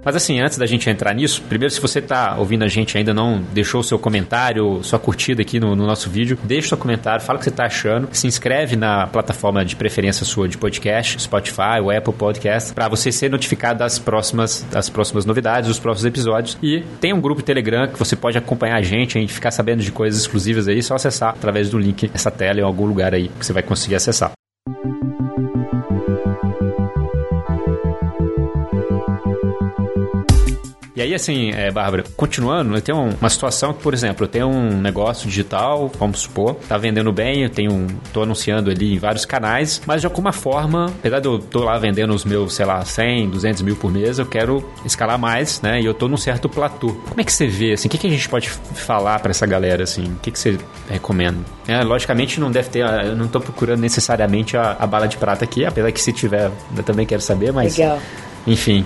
Mas assim, antes da gente entrar nisso, primeiro, se você está ouvindo a gente ainda não deixou o seu comentário, sua curtida aqui no, no nosso vídeo, deixa seu comentário, fala o que você está achando, se inscreve na plataforma de preferência sua de podcast, Spotify, o Apple Podcast, para você ser notificado das próximas, das próximas novidades, dos próximos episódios. E tem um grupo Telegram que você pode acompanhar a gente, a gente ficar sabendo de coisas exclusivas aí, só acessar através do link essa tela em algum lugar aí que você vai conseguir acessar. E aí, assim, é, Bárbara, continuando, eu tenho uma situação que, por exemplo, eu tenho um negócio digital, vamos supor, tá vendendo bem, eu tenho um, tô anunciando ali em vários canais, mas de alguma forma, apesar de eu tô lá vendendo os meus, sei lá, 100, 200 mil por mês, eu quero escalar mais, né? E eu tô num certo platô. Como é que você vê, assim, o que, que a gente pode falar para essa galera, assim? O que, que você recomenda? É, logicamente não deve ter, eu não tô procurando necessariamente a, a bala de prata aqui, apesar que se tiver, eu também quero saber, mas... Legal. Enfim,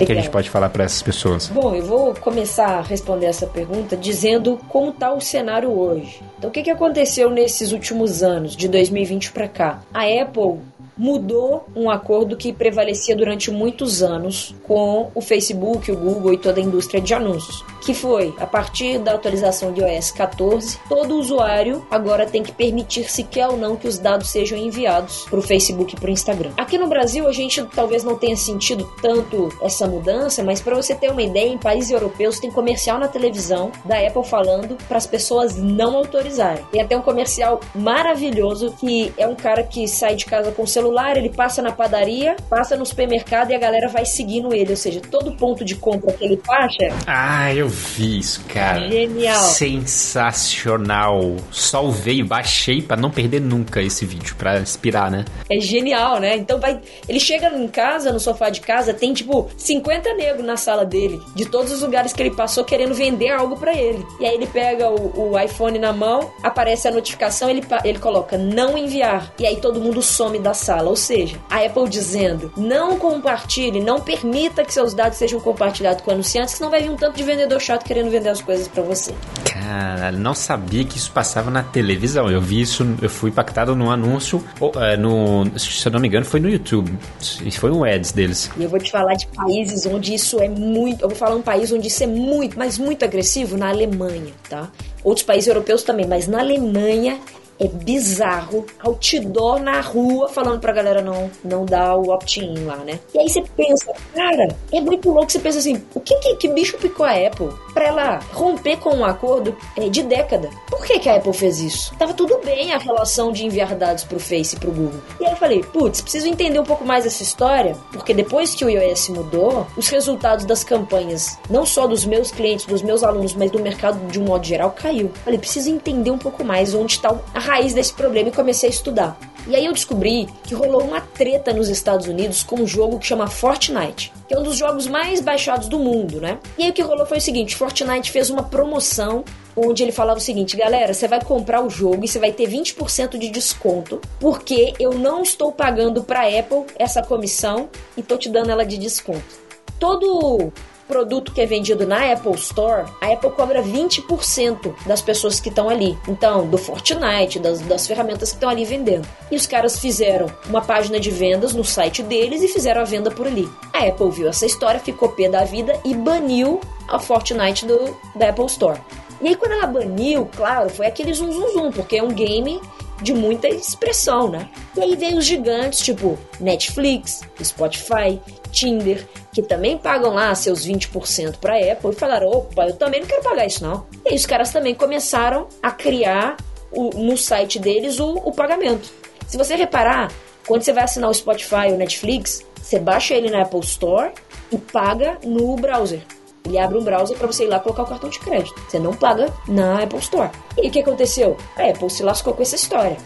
que, que a gente pode falar para essas pessoas? Bom, eu vou começar a responder essa pergunta dizendo como está o cenário hoje. Então, o que, que aconteceu nesses últimos anos, de 2020 para cá? A Apple mudou um acordo que prevalecia durante muitos anos com o Facebook, o Google e toda a indústria de anúncios, que foi a partir da atualização de iOS 14, todo usuário agora tem que permitir se quer ou não que os dados sejam enviados para o Facebook e para o Instagram. Aqui no Brasil a gente talvez não tenha sentido tanto essa mudança, mas para você ter uma ideia, em países europeus tem comercial na televisão da Apple falando para as pessoas não autorizarem. Tem até um comercial maravilhoso que é um cara que sai de casa com o celular celular, ele passa na padaria, passa no supermercado e a galera vai seguindo ele. Ou seja, todo ponto de compra que ele passa. Ah, eu vi isso, cara. Genial. Sensacional. Salvei, baixei para não perder nunca esse vídeo, para inspirar, né? É genial, né? Então vai. Ele chega em casa, no sofá de casa, tem tipo 50 negros na sala dele, de todos os lugares que ele passou querendo vender algo para ele. E aí ele pega o, o, iPhone na mão, aparece a notificação, ele, ele coloca não enviar. E aí todo mundo some da sala sala. Ou seja, a Apple dizendo: não compartilhe, não permita que seus dados sejam compartilhados com anunciantes, senão vai vir um tanto de vendedor chato querendo vender as coisas para você. Cara, não sabia que isso passava na televisão. Eu vi isso, eu fui impactado num anúncio, é, no, se eu não me engano, foi no YouTube. Isso foi um ads deles. E eu vou te falar de países onde isso é muito. Eu vou falar um país onde isso é muito, mas muito agressivo, na Alemanha, tá? Outros países europeus também, mas na Alemanha é bizarro. Outdoor na rua falando pra galera não, não dar o opt-in lá, né? E aí você pensa, cara, é muito louco. Você pensa assim, o que, que, que bicho picou a Apple pra ela romper com um acordo é, de década? Por que, que a Apple fez isso? Tava tudo bem a relação de enviar dados pro Face e pro Google. E aí eu falei, putz, preciso entender um pouco mais essa história, porque depois que o iOS mudou, os resultados das campanhas, não só dos meus clientes, dos meus alunos, mas do mercado de um modo geral, caiu. Falei, preciso entender um pouco mais onde está a raiz desse problema e comecei a estudar. E aí eu descobri que rolou uma treta nos Estados Unidos com um jogo que chama Fortnite, que é um dos jogos mais baixados do mundo, né? E aí o que rolou foi o seguinte, Fortnite fez uma promoção onde ele falava o seguinte, galera, você vai comprar o jogo e você vai ter 20% de desconto, porque eu não estou pagando para Apple essa comissão e tô te dando ela de desconto. Todo produto que é vendido na Apple Store, a Apple cobra 20% das pessoas que estão ali. Então, do Fortnite, das, das ferramentas que estão ali vendendo. E os caras fizeram uma página de vendas no site deles e fizeram a venda por ali. A Apple viu essa história, ficou pé da vida e baniu a Fortnite do, da Apple Store. E aí, quando ela baniu, claro, foi aquele zum zum zum, porque é um game de muita expressão, né? E aí veio os gigantes, tipo Netflix, Spotify, Tinder, que também pagam lá seus 20% para Apple e falaram: opa, eu também não quero pagar isso não. E aí os caras também começaram a criar o, no site deles o, o pagamento. Se você reparar, quando você vai assinar o Spotify ou Netflix, você baixa ele na Apple Store e paga no browser. Ele abre um browser para você ir lá colocar o cartão de crédito. Você não paga na Apple Store. E o que aconteceu? A Apple se lascou com essa história.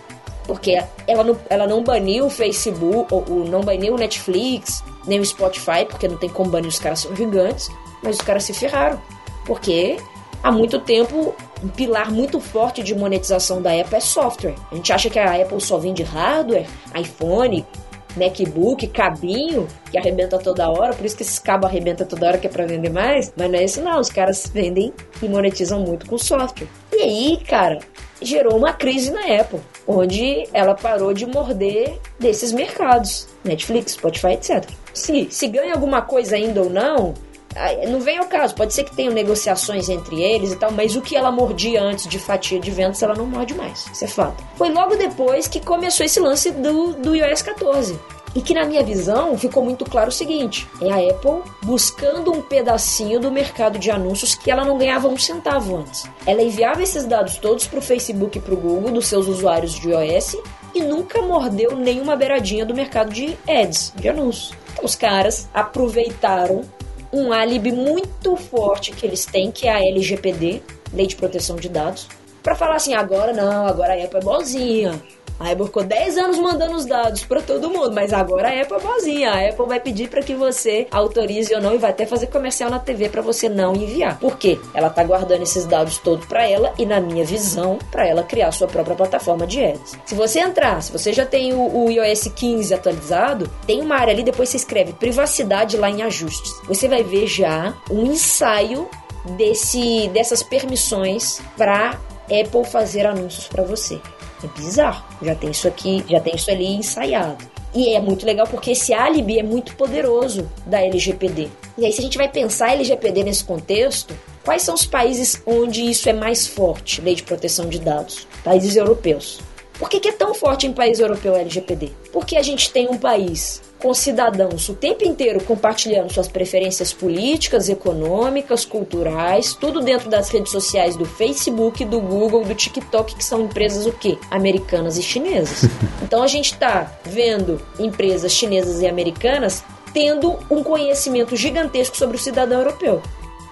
Porque ela não, ela não baniu o Facebook, ou, ou não baniu o Netflix, nem o Spotify, porque não tem como banir, os caras são gigantes. Mas os caras se ferraram. Porque há muito tempo um pilar muito forte de monetização da Apple é software. A gente acha que a Apple só vende hardware, iPhone, MacBook, cabinho, que arrebenta toda hora, por isso que esses cabos arrebenta toda hora que é pra vender mais. Mas não é isso não, os caras vendem e monetizam muito com software. E aí, cara, gerou uma crise na Apple, onde ela parou de morder desses mercados, Netflix, Spotify, etc. Se, se ganha alguma coisa ainda ou não, não vem ao caso, pode ser que tenham negociações entre eles e tal, mas o que ela mordia antes de fatia de vendas, ela não morde mais. Isso é fato. Foi logo depois que começou esse lance do, do iOS 14. E que na minha visão ficou muito claro o seguinte: é a Apple buscando um pedacinho do mercado de anúncios que ela não ganhava um centavo antes. Ela enviava esses dados todos para o Facebook e para o Google dos seus usuários de iOS e nunca mordeu nenhuma beiradinha do mercado de ads, de anúncios. Então, os caras aproveitaram um álibi muito forte que eles têm, que é a LGPD, Lei de Proteção de Dados, para falar assim, agora não, agora a Apple é boazinha. A Apple ficou 10 anos mandando os dados para todo mundo, mas agora a Apple é boazinha. A Apple vai pedir para que você autorize ou não e vai até fazer comercial na TV para você não enviar. Por quê? Ela tá guardando esses dados todos para ela e, na minha visão, para ela criar sua própria plataforma de ads. Se você entrar, se você já tem o, o iOS 15 atualizado, tem uma área ali, depois você escreve privacidade lá em ajustes. Você vai ver já um ensaio desse, dessas permissões para Apple fazer anúncios para você. É bizarro. Já tem isso aqui, já tem isso ali ensaiado. E é muito legal porque esse álibi é muito poderoso da LGPD. E aí, se a gente vai pensar LGPD nesse contexto, quais são os países onde isso é mais forte, lei de proteção de dados? Países europeus. Por que, que é tão forte em país europeu a LGPD? Porque a gente tem um país com cidadãos o tempo inteiro compartilhando suas preferências políticas, econômicas, culturais, tudo dentro das redes sociais do Facebook, do Google, do TikTok, que são empresas o quê? Americanas e chinesas. Então a gente está vendo empresas chinesas e americanas tendo um conhecimento gigantesco sobre o cidadão europeu.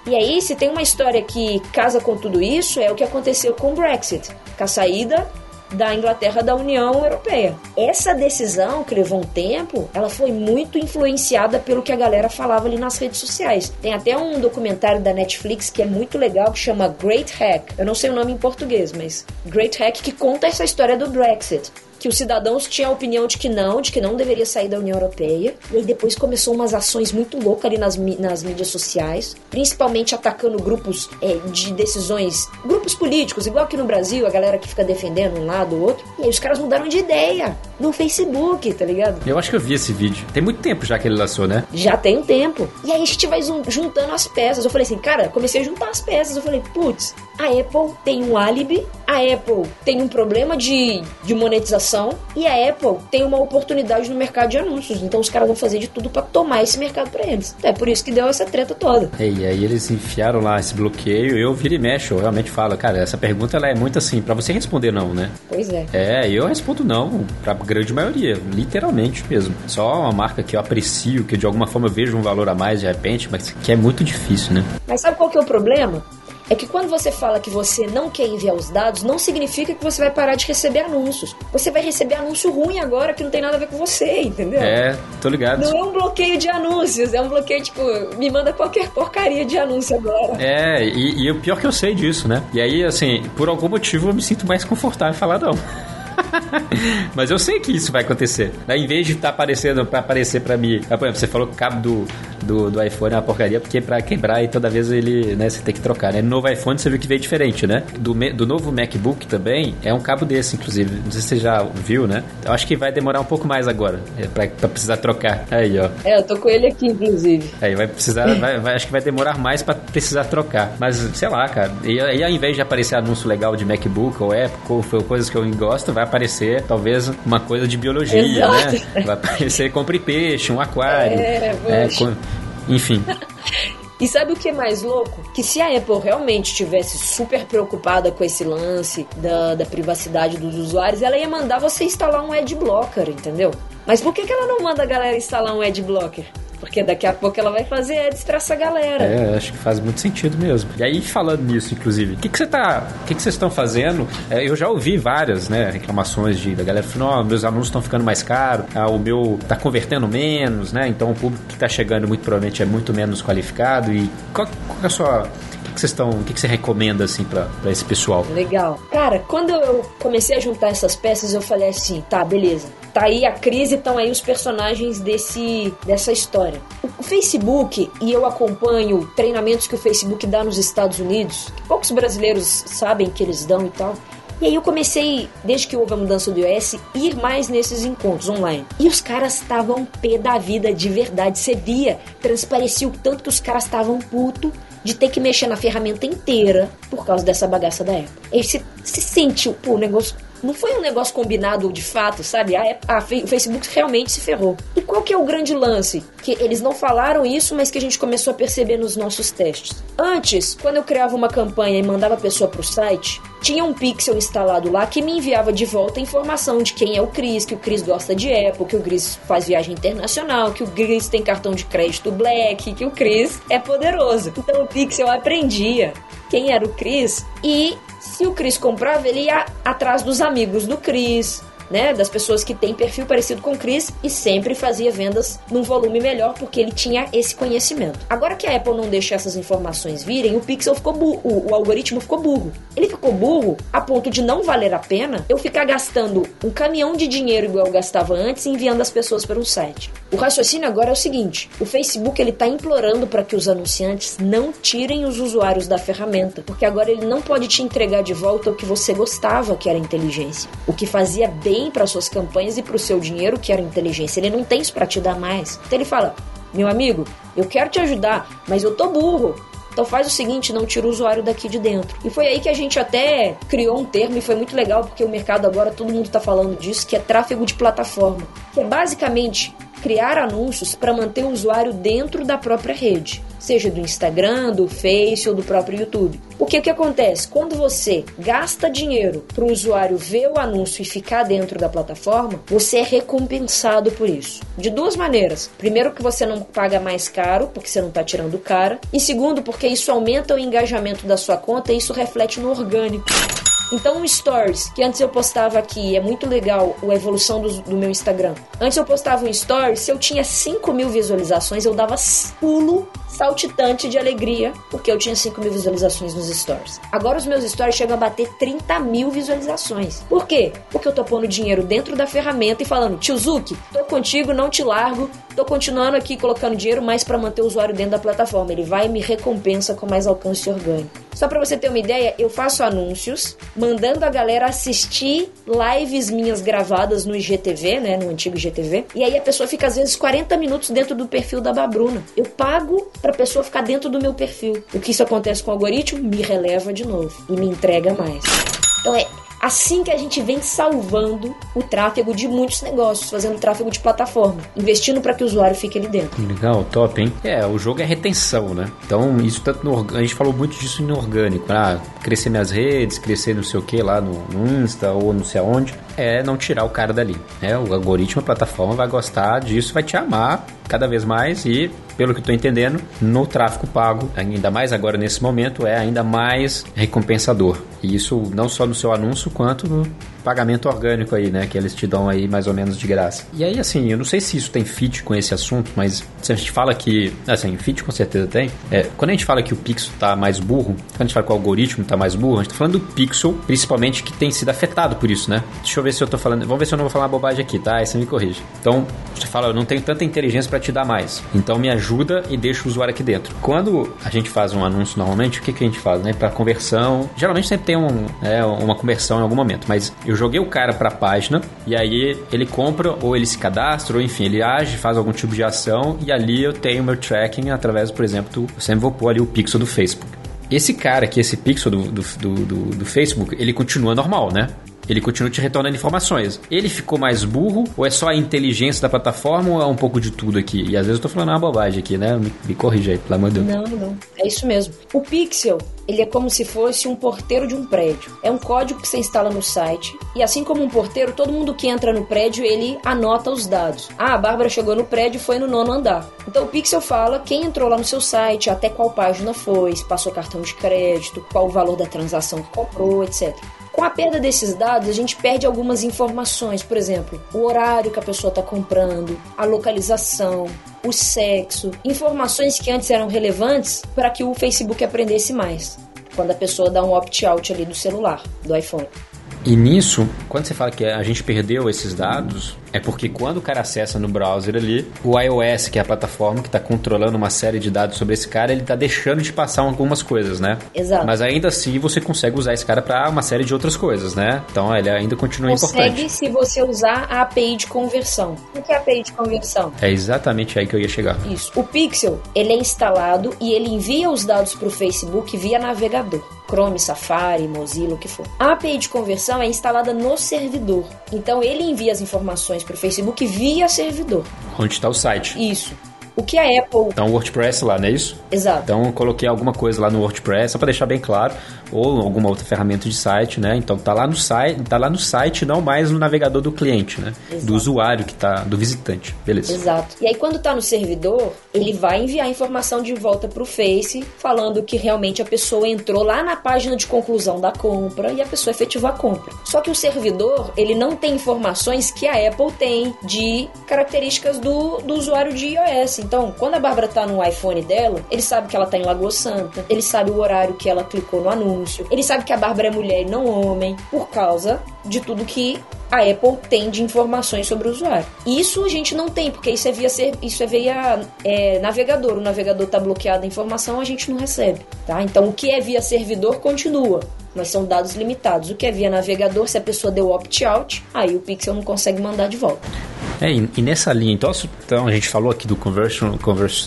E aí, se tem uma história que casa com tudo isso, é o que aconteceu com o Brexit, com a saída da Inglaterra da União Europeia. Essa decisão, que levou um tempo, ela foi muito influenciada pelo que a galera falava ali nas redes sociais. Tem até um documentário da Netflix que é muito legal, que chama Great Hack. Eu não sei o nome em português, mas Great Hack, que conta essa história do Brexit que os cidadãos tinham a opinião de que não, de que não deveria sair da União Europeia. E aí depois começou umas ações muito loucas ali nas, nas mídias sociais, principalmente atacando grupos é, de decisões, grupos políticos, igual aqui no Brasil, a galera que fica defendendo um lado ou outro. E aí os caras mudaram de ideia no Facebook, tá ligado? Eu acho que eu vi esse vídeo. Tem muito tempo já que ele lançou, né? Já tem um tempo. E aí a gente vai juntando as peças. Eu falei assim, cara, comecei a juntar as peças. Eu falei, putz, a Apple tem um álibi, a Apple tem um problema de, de monetização e a Apple tem uma oportunidade no mercado de anúncios. Então os caras vão fazer de tudo para tomar esse mercado para eles. É por isso que deu essa treta toda. E aí eles enfiaram lá esse bloqueio. Eu viro e mexo, eu realmente falo, cara, essa pergunta ela é muito assim, para você responder não, né? Pois é. É, eu respondo não, pra grande maioria, literalmente mesmo. Só uma marca que eu aprecio, que de alguma forma eu vejo um valor a mais de repente, mas que é muito difícil, né? Mas sabe qual que é o problema? É que quando você fala que você não quer enviar os dados, não significa que você vai parar de receber anúncios. Você vai receber anúncio ruim agora que não tem nada a ver com você, entendeu? É, tô ligado. Não é um bloqueio de anúncios, é um bloqueio, tipo, me manda qualquer porcaria de anúncio agora. É, e, e o pior que eu sei disso, né? E aí, assim, por algum motivo eu me sinto mais confortável em falar não. Mas eu sei que isso vai acontecer. Né? Em vez de estar tá aparecendo para aparecer para mim, por exemplo, você falou que o cabo do, do, do iPhone é uma porcaria, porque para quebrar e toda vez ele, né, você tem que trocar, né? No novo iPhone você viu que veio diferente, né? Do, do novo MacBook também é um cabo desse, inclusive. Não sei se você já viu, né? Eu acho que vai demorar um pouco mais agora é, para precisar trocar. Aí, ó. É, eu tô com ele aqui, inclusive. Aí vai precisar, vai, vai, acho que vai demorar mais para precisar trocar. Mas, sei lá, cara. E aí, ao invés de aparecer anúncio legal de MacBook ou Apple, ou coisas que eu gosto, vai aparecer talvez uma coisa de biologia, Exato. né? Vai aparecer compre peixe, um aquário. É, é. Enfim. E sabe o que é mais louco? Que se a Apple realmente tivesse super preocupada com esse lance da, da privacidade dos usuários, ela ia mandar você instalar um ad blocker, entendeu? Mas por que, que ela não manda a galera instalar um ad blocker? Porque daqui a pouco ela vai fazer ads pra essa galera. É, acho que faz muito sentido mesmo. E aí, falando nisso, inclusive, o que, que você tá. O que, que vocês estão fazendo? É, eu já ouvi várias, né, reclamações de, da galera falando, oh, meus anúncios estão ficando mais caros, ah, o meu tá convertendo menos, né? Então o público que tá chegando muito provavelmente é muito menos qualificado. E qual, qual é a sua que vocês estão, o que, que você recomenda assim para esse pessoal? Legal. Cara, quando eu comecei a juntar essas peças, eu falei assim, tá, beleza. Tá aí a crise, estão aí os personagens desse dessa história. O Facebook e eu acompanho treinamentos que o Facebook dá nos Estados Unidos. Poucos brasileiros sabem que eles dão e tal. E aí eu comecei, desde que houve a mudança do iOS, ir mais nesses encontros online. E os caras estavam pé da vida de verdade. Você via, transparecia o tanto que os caras estavam puto de ter que mexer na ferramenta inteira por causa dessa bagaça da Apple. Aí você se sente, pô, o negócio não foi um negócio combinado de fato, sabe? A, a, o Facebook realmente se ferrou. E qual que é o grande lance? Que eles não falaram isso, mas que a gente começou a perceber nos nossos testes. Antes, quando eu criava uma campanha e mandava a pessoa pro site, tinha um pixel instalado lá que me enviava de volta a informação de quem é o Cris, que o Cris gosta de Apple, que o Cris faz viagem internacional, que o Cris tem cartão de crédito Black, que o Cris é poderoso. Então o pixel aprendia quem era o Cris e se o Cris comprava, ele ia atrás dos amigos do Cris, né, das pessoas que têm perfil parecido com o Chris e sempre fazia vendas num volume melhor porque ele tinha esse conhecimento. Agora que a Apple não deixa essas informações virem, o Pixel ficou burro, o, algoritmo ficou burro. Ele ficou burro a ponto de não valer a pena eu ficar gastando um caminhão de dinheiro igual eu gastava antes enviando as pessoas para um site. O raciocínio agora é o seguinte: o Facebook ele está implorando para que os anunciantes não tirem os usuários da ferramenta, porque agora ele não pode te entregar de volta o que você gostava, que era inteligência, o que fazia bem para suas campanhas e para o seu dinheiro, que era inteligência. Ele não tem isso para te dar mais. Então ele fala: meu amigo, eu quero te ajudar, mas eu tô burro. Então faz o seguinte, não tira o usuário daqui de dentro. E foi aí que a gente até criou um termo e foi muito legal porque o mercado agora todo mundo está falando disso, que é tráfego de plataforma, que é basicamente criar anúncios para manter o usuário dentro da própria rede, seja do Instagram, do Face ou do próprio YouTube. O que acontece? Quando você gasta dinheiro para o usuário ver o anúncio e ficar dentro da plataforma, você é recompensado por isso. De duas maneiras. Primeiro, que você não paga mais caro, porque você não está tirando cara. E segundo, porque isso aumenta o engajamento da sua conta e isso reflete no orgânico. Então, um stories, que antes eu postava aqui, é muito legal a evolução do, do, meu Instagram. Antes eu postava um stories, se eu tinha 5 mil visualizações, eu dava pulo saltitante de alegria, porque eu tinha 5 mil visualizações nos stories. Agora os meus stories chegam a bater 30 mil visualizações. Por quê? Porque eu tô pondo dinheiro dentro da ferramenta e falando, tio Zuki, tô contigo, não te largo, tô continuando aqui colocando dinheiro mais para manter o usuário dentro da plataforma. Ele vai e me recompensa com mais alcance orgânico. Só para você ter uma ideia, eu faço anúncios mandando a galera assistir lives minhas gravadas no IGTV, né, no antigo IGTV. E aí a pessoa fica às vezes 40 minutos dentro do perfil da Babruna. Eu pago pra pessoa ficar dentro do meu perfil. O que isso acontece com o algoritmo? Me releva de novo e me entrega mais. Então é assim que a gente vem salvando o tráfego de muitos negócios, fazendo tráfego de plataforma, investindo para que o usuário fique ali dentro. Legal, top, hein? É, o jogo é retenção, né? Então, isso tanto no, a gente falou muito disso no orgânico, ah, crescer minhas redes, crescer não sei o que lá no, no Insta ou não sei aonde, é não tirar o cara dali. Né? O algoritmo, a plataforma vai gostar disso, vai te amar cada vez mais e pelo que estou entendendo, no tráfego pago, ainda mais agora nesse momento, é ainda mais recompensador. E isso não só no seu anúncio, quanto no pagamento orgânico aí, né? Que eles te dão aí mais ou menos de graça. E aí, assim, eu não sei se isso tem fit com esse assunto, mas se a gente fala que, assim, fit com certeza tem. É, quando a gente fala que o pixel tá mais burro, quando a gente fala que o algoritmo tá mais burro, a gente tá falando do pixel, principalmente que tem sido afetado por isso, né? Deixa eu ver se eu tô falando. Vamos ver se eu não vou falar bobagem aqui, tá? Aí você me corrige. Então, você fala, eu não tenho tanta inteligência para te dar mais. Então me ajuda e deixa o usuário aqui dentro. Quando a gente faz um anúncio normalmente, o que, que a gente faz, né? Para conversão, geralmente sempre tem um, é, uma conversão em algum momento, mas eu joguei o cara para a página e aí ele compra ou ele se cadastra ou enfim, ele age, faz algum tipo de ação e ali eu tenho meu tracking através, por exemplo, do, eu sempre vou pôr ali o pixel do Facebook. Esse cara aqui, esse pixel do, do, do, do Facebook, ele continua normal, né? Ele continua te retornando informações. Ele ficou mais burro ou é só a inteligência da plataforma ou é um pouco de tudo aqui? E às vezes eu tô falando uma bobagem aqui, né? Me, me corrija aí, pelo amor de Deus. Não, não. É isso mesmo. O Pixel, ele é como se fosse um porteiro de um prédio. É um código que você instala no site e assim como um porteiro, todo mundo que entra no prédio, ele anota os dados. Ah, a Bárbara chegou no prédio e foi no nono andar. Então o Pixel fala quem entrou lá no seu site, até qual página foi, se passou cartão de crédito, qual o valor da transação que comprou, etc. Com a perda desses dados, a gente perde algumas informações, por exemplo, o horário que a pessoa está comprando, a localização, o sexo, informações que antes eram relevantes para que o Facebook aprendesse mais. Quando a pessoa dá um opt-out ali do celular, do iPhone. E nisso, quando você fala que a gente perdeu esses dados, é porque quando o cara acessa no browser ali, o iOS, que é a plataforma que está controlando uma série de dados sobre esse cara, ele está deixando de passar algumas coisas, né? Exato. Mas ainda assim você consegue usar esse cara para uma série de outras coisas, né? Então ele ainda continua consegue importante. Consegue se você usar a API de conversão. O que é a API de conversão? É exatamente aí que eu ia chegar. Isso. O Pixel, ele é instalado e ele envia os dados para o Facebook via navegador. Chrome, Safari, Mozilla, o que for. A API de conversão é instalada no servidor. Então ele envia as informações para o Facebook via servidor. Onde está o site. Isso. O que a Apple. Então, WordPress lá, não é isso? Exato. Então, eu coloquei alguma coisa lá no WordPress, só para deixar bem claro, ou alguma outra ferramenta de site, né? Então, tá lá no site, tá lá no site, não mais no navegador do cliente, né? Exato. Do usuário que tá, do visitante. Beleza. Exato. E aí, quando tá no servidor, ele vai enviar a informação de volta pro Face, falando que realmente a pessoa entrou lá na página de conclusão da compra e a pessoa efetivou a compra. Só que o servidor, ele não tem informações que a Apple tem de características do, do usuário de iOS. Então, quando a Bárbara tá no iPhone dela, ele sabe que ela tá em Lagoa Santa, ele sabe o horário que ela clicou no anúncio, ele sabe que a Bárbara é mulher e não homem, por causa de tudo que a Apple tem de informações sobre o usuário. Isso a gente não tem, porque isso é via, ser, isso é via é, navegador. O navegador está bloqueado a informação, a gente não recebe. Tá? Então, o que é via servidor continua mas são dados limitados. O que é via navegador, se a pessoa deu opt-out, aí o Pixel não consegue mandar de volta. É, e, nessa linha, então, então, a gente falou aqui do conversion,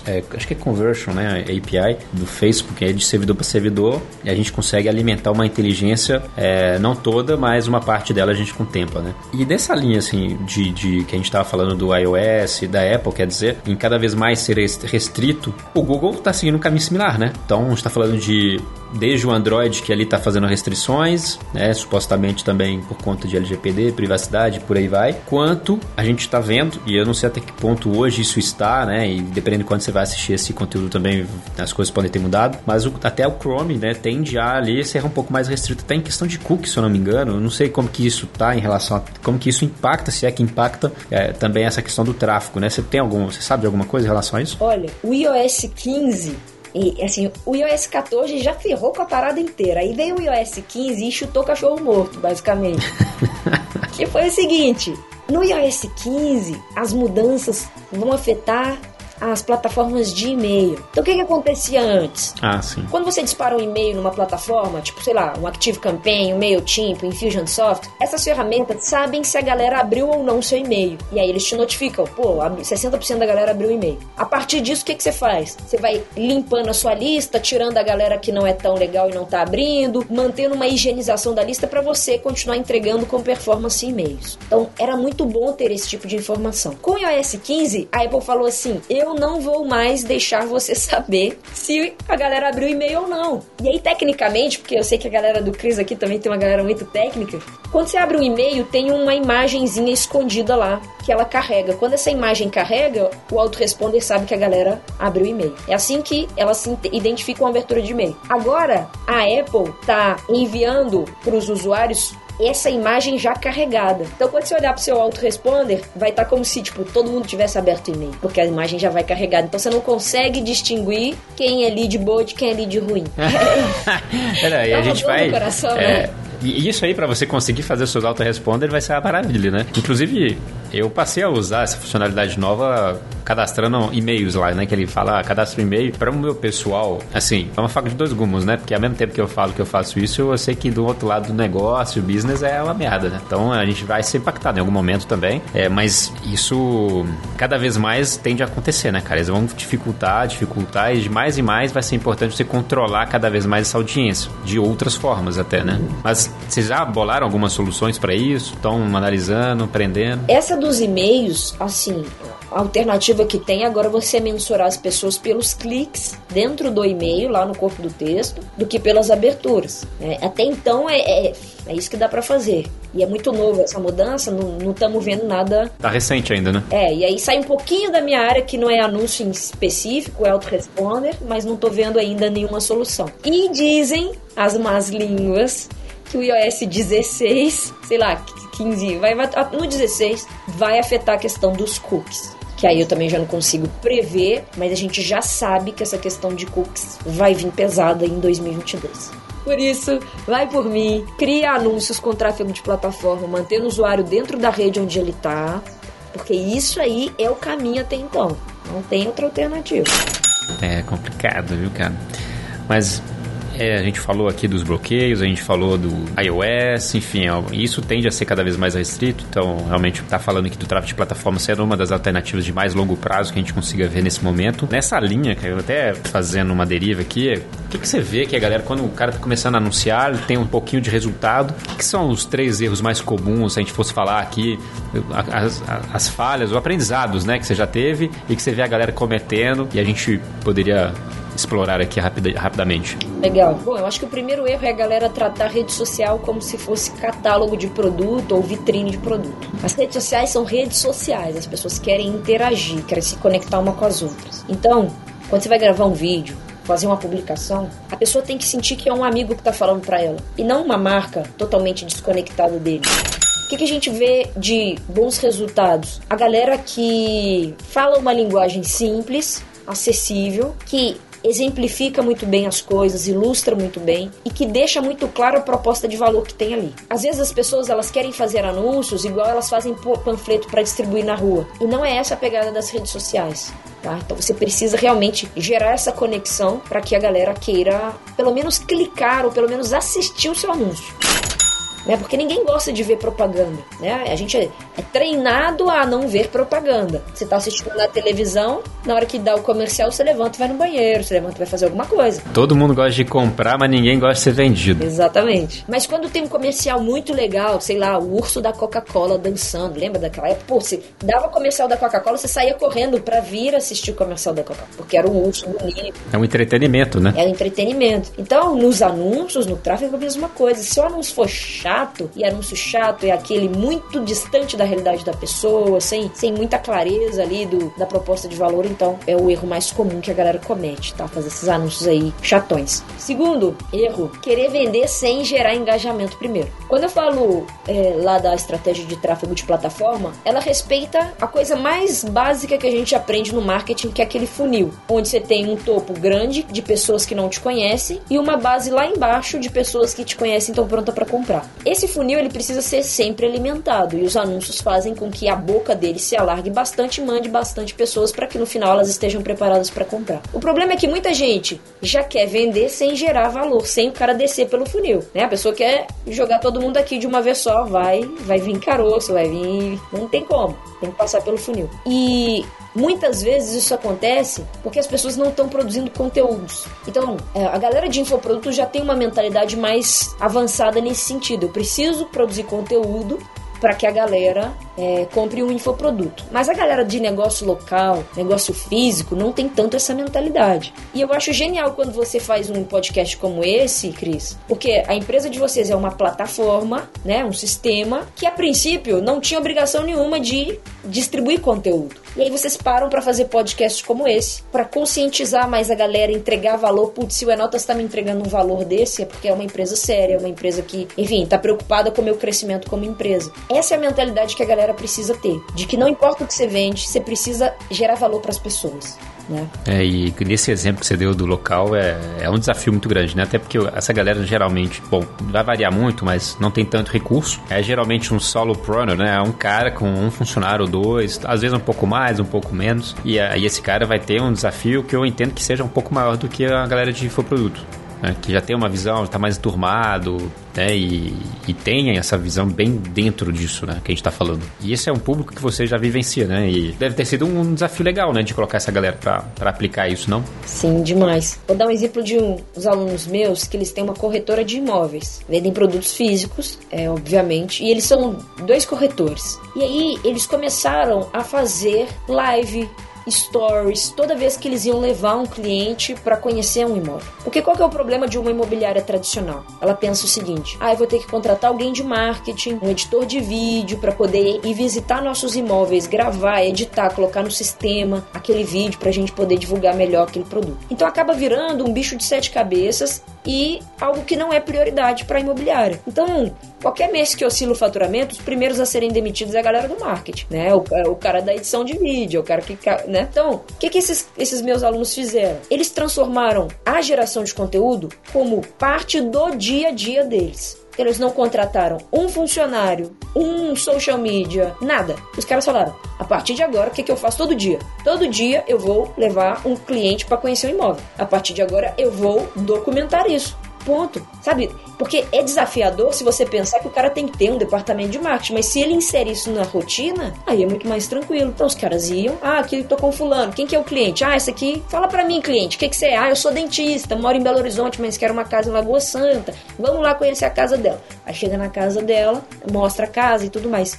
é, acho que é conversion, né, API do Facebook, é de servidor para servidor, e a gente consegue alimentar uma inteligência, é, não toda, mas uma parte dela a gente contempla, né. E nessa linha, assim, de, de que a gente estava falando do iOS, da Apple, quer dizer, em cada vez mais ser restrito, o Google está seguindo um caminho similar, né. Então, a gente está falando de desde o Android que ali está fazendo restrições, né, supostamente também por conta de LGPD, privacidade, por aí vai, quanto a gente está tá vendo, e eu não sei até que ponto hoje isso está, né? E dependendo de quando você vai assistir esse conteúdo também, as coisas podem ter mudado. Mas o, até o Chrome, né, tende a ali ser um pouco mais restrito, até em questão de cookies, se eu não me engano. Eu não sei como que isso tá em relação a como que isso impacta, se é que impacta é, também essa questão do tráfego, né? Você tem algum, você sabe de alguma coisa em relação a isso? Olha, o iOS 15 e assim, o iOS 14 já ferrou com a parada inteira. Aí veio o iOS 15 e chutou cachorro morto, basicamente. que foi o seguinte: no iOS 15, as mudanças vão afetar as plataformas de e-mail. Então o que, que acontecia antes? Ah, sim. Quando você dispara um e-mail numa plataforma, tipo, sei lá, um Active Campaign, um MailChimp, um Infusionsoft, essas ferramentas sabem se a galera abriu ou não seu e-mail. E aí eles te notificam, pô, 60% da galera abriu o e-mail. A partir disso, o que, que você faz? Você vai limpando a sua lista, tirando a galera que não é tão legal e não tá abrindo, mantendo uma higienização da lista para você continuar entregando com performance e-mails. Então, era muito bom ter esse tipo de informação. Com o iOS 15, a Apple falou assim: eu eu não vou mais deixar você saber se a galera abriu e-mail ou não. E aí, tecnicamente, porque eu sei que a galera do Cris aqui também tem uma galera muito técnica, quando você abre um e-mail, tem uma imagenzinha escondida lá que ela carrega. Quando essa imagem carrega, o autoresponder sabe que a galera abriu o e-mail. É assim que ela se identifica uma abertura de e-mail. Agora, a Apple tá enviando para os usuários essa imagem já carregada. Então, quando você olhar para o seu autoresponder, vai estar tá como se, tipo, todo mundo tivesse aberto o e-mail, porque a imagem já vai carregada. Então, você não consegue distinguir quem é lead boa de quem é lead ruim. Peraí, a gente vai... Coração, é... né? E isso aí, para você conseguir fazer seus autoresponder, vai ser uma maravilha, né? Inclusive, eu passei a usar essa funcionalidade nova cadastrando e-mails lá, né? Que ele fala, ah, cadastra um e-mail. Para o meu pessoal, assim, é uma faca de dois gumes, né? Porque ao mesmo tempo que eu falo que eu faço isso, eu sei que do outro lado do negócio, o business é uma merda, né? Então a gente vai ser impactado em algum momento também. É, mas isso cada vez mais tende a acontecer, né, cara? Eles vão dificultar, dificultar, e de mais e mais vai ser importante você controlar cada vez mais essa audiência, de outras formas até, né? Mas vocês já bolaram algumas soluções para isso? Estão analisando, aprendendo? Essa dos e-mails, assim, a alternativa que tem agora é você mensurar as pessoas pelos cliques dentro do e-mail, lá no corpo do texto, do que pelas aberturas. Né? Até então é, é, é, isso que dá para fazer. E é muito novo essa mudança, não estamos vendo nada. Tá recente ainda, né? É, e aí sai um pouquinho da minha área, que não é anúncio em específico, é autoresponder, mas não tô vendo ainda nenhuma solução. E dizem as más línguas que o iOS 16, sei lá, 15, vai, no 16 vai afetar a questão dos cookies que aí eu também já não consigo prever, mas a gente já sabe que essa questão de cookies vai vir pesada em 2022. Por isso, vai por mim, cria anúncios com tráfego de plataforma, mantendo o usuário dentro da rede onde ele está, porque isso aí é o caminho até então. Não tem outra alternativa. É complicado, viu, cara? Mas é, a gente falou aqui dos bloqueios, a gente falou do iOS, enfim, isso tende a ser cada vez mais restrito, então realmente tá falando aqui do tráfego de plataforma sendo uma das alternativas de mais longo prazo que a gente consiga ver nesse momento. Nessa linha, que eu até fazendo uma deriva aqui, o que, que você vê que a galera, quando o cara tá começando a anunciar, tem um pouquinho de resultado, o que, são os três erros mais comuns, se a gente fosse falar aqui, as, as falhas, os aprendizados, né, que você já teve e que você vê a galera cometendo e a gente poderia explorar aqui rapida, rapidamente. Legal. Bom, eu acho que o primeiro erro é a galera tratar a rede social como se fosse catálogo de produto ou vitrine de produto. As redes sociais são redes sociais, as pessoas querem interagir, querem se conectar uma com as outras. Então, quando você vai gravar um vídeo, fazer uma publicação, a pessoa tem que sentir que é um amigo que está falando para ela e não uma marca totalmente desconectada dele. O que, que, a gente vê de bons resultados? A galera que fala uma linguagem simples, acessível, que exemplifica muito bem as coisas, ilustra muito bem e que deixa muito claro a proposta de valor que tem ali. Às vezes as pessoas elas querem fazer anúncios igual elas fazem panfleto para distribuir na rua. E não é essa a pegada das redes sociais. Tá? Então você precisa realmente gerar essa conexão para que a galera queira pelo menos clicar ou pelo menos assistir o seu anúncio né? Porque ninguém gosta de ver propaganda, né? A gente é, é treinado a não ver propaganda. Você está assistindo na televisão, na hora que dá o comercial, você levanta e vai no banheiro, você levanta e vai fazer alguma coisa. Todo mundo gosta de comprar, mas ninguém gosta de ser vendido. Exatamente. Mas quando tem um comercial muito legal, sei lá, o urso da Coca-Cola dançando, lembra daquela época? Pô, você dava o comercial da Coca-Cola, você saía correndo para vir assistir o comercial da Coca-Cola, porque era um urso bonito. É um entretenimento, né? É um entretenimento. Então, nos anúncios, no tráfego, é a mesma coisa. Se o anúncio for chato, chato, e anúncio chato é aquele muito distante da realidade da pessoa, sem, sem muita clareza ali do, da proposta de valor, então é o erro mais comum que a galera comete, tá? Fazer esses anúncios aí chatões. Segundo erro, querer vender sem gerar engajamento primeiro. Quando eu falo é, lá da estratégia de tráfego de plataforma, ela respeita a coisa mais básica que a gente aprende no marketing, que é aquele funil, onde você tem um topo grande de pessoas que não te conhecem e uma base lá embaixo de pessoas que te conhecem e estão prontas para comprar. Esse funil ele precisa ser sempre alimentado e os anúncios fazem com que a boca dele se alargue bastante e mande bastante pessoas para que no final elas estejam preparadas para comprar. O problema é que muita gente já quer vender sem gerar valor, sem o cara descer pelo funil, né? A pessoa quer jogar todo mundo aqui de uma vez só, vai, vai vir caroço, vai vir, não tem como, tem que passar pelo funil. E Muitas vezes isso acontece porque as pessoas não estão produzindo conteúdos. Então, é, a galera de infoproduto já tem uma mentalidade mais avançada nesse sentido. Eu preciso produzir conteúdo para que a galera é, compre um infoproduto. Mas a galera de negócio local, negócio físico, não tem tanto essa mentalidade. E eu acho genial quando você faz um podcast como esse, Cris, porque a empresa de vocês é uma plataforma, né, um sistema que a princípio não tinha obrigação nenhuma de distribuir conteúdo. E aí vocês param para fazer podcasts como esse, para conscientizar mais a galera, entregar valor. Putz, se o Enotas está me entregando um valor desse, é porque é uma empresa séria, é uma empresa que, enfim, está preocupada com o meu crescimento como empresa. Essa é a mentalidade que a galera precisa ter, de que não importa o que você vende, você precisa gerar valor para as pessoas. Né? É, e nesse exemplo que você deu do local é, é um desafio muito grande, né? Até porque essa galera geralmente, bom, vai variar muito, mas não tem tanto recurso. É geralmente um solo runner, né? É um cara com um funcionário ou dois, às vezes um pouco mais, um pouco menos. E aí esse cara vai ter um desafio que eu entendo que seja um pouco maior do que a galera de infoproduto né, que já tem uma visão, está mais turmado, né, e, e tem essa visão bem dentro disso, né, que a gente está falando. E esse é um público que você já vivencia, né, e deve ter sido um desafio legal, né, de colocar essa galera para aplicar isso, não? Sim, demais. Vou dar um exemplo de um, uns alunos meus que eles têm uma corretora de imóveis, vendem produtos físicos, é, obviamente, e eles são dois corretores. E aí eles começaram a fazer live stories toda vez que eles iam levar um cliente para conhecer um imóvel. Porque qual que é o problema de uma imobiliária tradicional? Ela pensa o seguinte: ah, eu vou ter que contratar alguém de marketing, um editor de vídeo para poder ir visitar nossos imóveis, gravar, editar, colocar no sistema aquele vídeo para a gente poder divulgar melhor aquele produto. Então acaba virando um bicho de sete cabeças e algo que não é prioridade para a imobiliária. Então, qualquer mês que oscila o faturamento, os primeiros a serem demitidos é a galera do marketing, né? O, o cara da edição de vídeo, o cara que, né? Então, o que, que esses, esses meus alunos fizeram? Eles transformaram a geração de conteúdo como parte do dia a dia deles eles não contrataram um funcionário, um social media, nada. Os caras falaram: a partir de agora, o que, que eu faço todo dia? Todo dia eu vou levar um cliente para conhecer o imóvel. A partir de agora, eu vou documentar isso. Ponto. Sabe? Porque é desafiador se você pensar que o cara tem que ter um departamento de marketing, mas se ele insere isso na rotina, aí é muito mais tranquilo. Então os caras iam, ah, aqui eu tô com fulano, quem que é o cliente? Ah, esse aqui, fala para mim, cliente, o que que você é? Ah, eu sou dentista, moro em Belo Horizonte, mas quero uma casa em Lagoa Santa. Vamos lá conhecer a casa dela. Aí chega na casa dela, mostra a casa e tudo mais.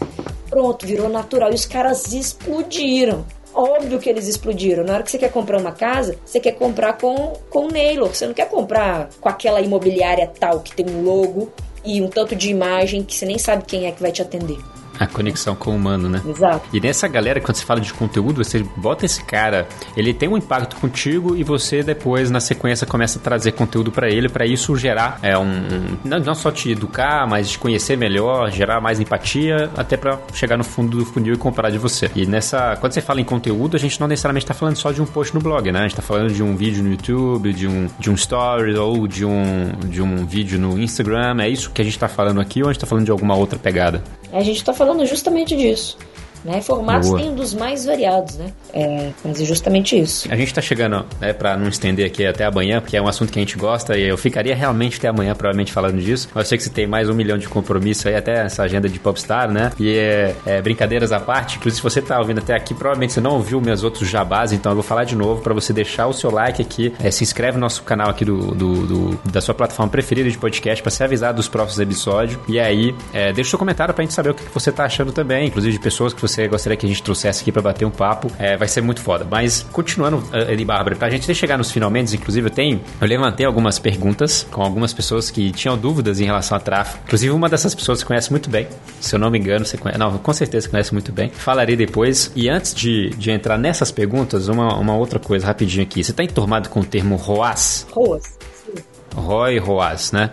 Pronto, virou natural e os caras explodiram. Óbvio que eles explodiram. Na hora que você quer comprar uma casa, você quer comprar com, com o Naylor. Você não quer comprar com aquela imobiliária tal que tem um logo e um tanto de imagem que você nem sabe quem é que vai te atender. A conexão com o humano, né? Exato. E nessa galera, quando você fala de conteúdo, você bota esse cara, ele tem um impacto contigo e você depois, na sequência, começa a trazer conteúdo para ele, para isso gerar é, um, não, só te educar, mas te conhecer melhor, gerar mais empatia, até para chegar no fundo do funil e comprar de você. E nessa, quando você fala em conteúdo, a gente não necessariamente está falando só de um post no blog, né? A gente está falando de um vídeo no YouTube, de um, de um story ou de um, de um vídeo no Instagram. É isso que a gente está falando aqui ou a gente está falando de alguma outra pegada? A gente está falando justamente disso. Né? Formatos Boa. tem um dos mais variados, né? É, mas é justamente isso. A gente está chegando, né, para não estender aqui até amanhã, porque é um assunto que a gente gosta e eu ficaria realmente até amanhã, provavelmente, falando disso. Mas eu sei que você tem mais um milhão de compromissos aí, até essa agenda de Popstar, né? E é, é, brincadeiras à parte, inclusive se você tá ouvindo até aqui, provavelmente você não ouviu meus outros jabás, então eu vou falar de novo para você deixar o seu like aqui, é, se inscreve no nosso canal aqui do, do, do da sua plataforma preferida de podcast para ser avisado dos próximos episódios. E aí, é, deixa o seu comentário pra gente saber o que você tá achando também, inclusive de pessoas que você gostaria que a gente trouxesse aqui para bater um papo, é, vai ser muito foda. Mas, continuando ali, Bárbara, pra gente chegar nos finalmente, inclusive eu tenho, eu levantei algumas perguntas com algumas pessoas que tinham dúvidas em relação a tráfego. Inclusive, uma dessas pessoas você conhece muito bem. Se eu não me engano, você conhece. Não, com certeza você conhece muito bem. Falarei depois. E antes de, de entrar nessas perguntas, uma, uma outra coisa rapidinho aqui. Você está enturmado com o termo ROAS? ROAS. ROI ROAS, né?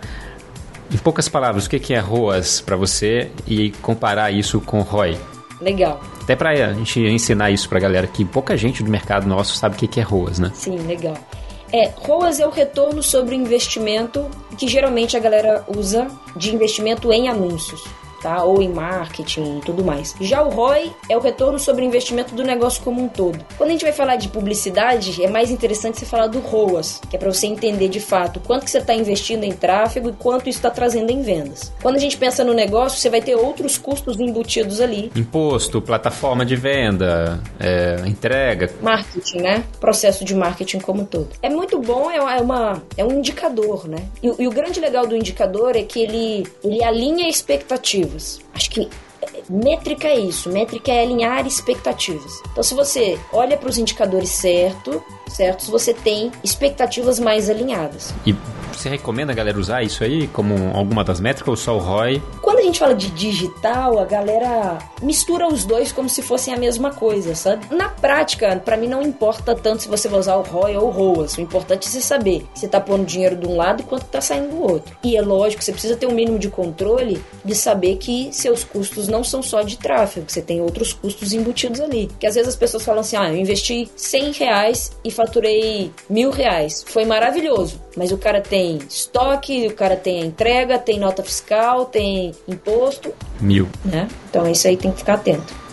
Em poucas palavras, o que é ROAS para você e comparar isso com ROI? Legal. Até para a gente ensinar isso para a galera, que pouca gente do mercado nosso sabe o que é ROAS, né? Sim, legal. É, ROAS é o retorno sobre o investimento que geralmente a galera usa de investimento em anúncios tá? Ou em marketing e tudo mais. Já o ROI é o retorno sobre o investimento do negócio como um todo. Quando a gente vai falar de publicidade, é mais interessante você falar do ROAS, que é para você entender de fato quanto que você está investindo em tráfego e quanto isso está trazendo em vendas. Quando a gente pensa no negócio, você vai ter outros custos embutidos ali. Imposto, plataforma de venda, é, entrega. Marketing, né? Processo de marketing como um todo. É muito bom, é, é uma, é um indicador, né? E, e o grande legal do indicador é que ele, ele alinha expectativas expectativas. Acho que métrica é isso, métrica é alinhar expectativas. Então, se você olha para os indicadores certo, certos, você tem expectativas mais alinhadas. E você recomenda a galera usar isso aí como alguma das métricas ou só o ROI? Quando a gente fala de digital, a galera mistura os dois como se fossem a mesma coisa, sabe? Na prática, para mim não importa tanto se você vai usar o ROI ou o ROAS. O importante é você saber se está pondo dinheiro de um lado e quanto está saindo do outro. E é lógico, você precisa ter um mínimo de controle de saber que seus custos não são só de tráfego, você tem outros custos embutidos ali. Que às vezes as pessoas falam assim: ah, eu investi 100 reais e faturei mil reais. Foi maravilhoso. Mas o cara tem estoque, o cara tem a entrega, tem nota fiscal, tem imposto. Mil. Né? Então isso aí tem que ficar atento.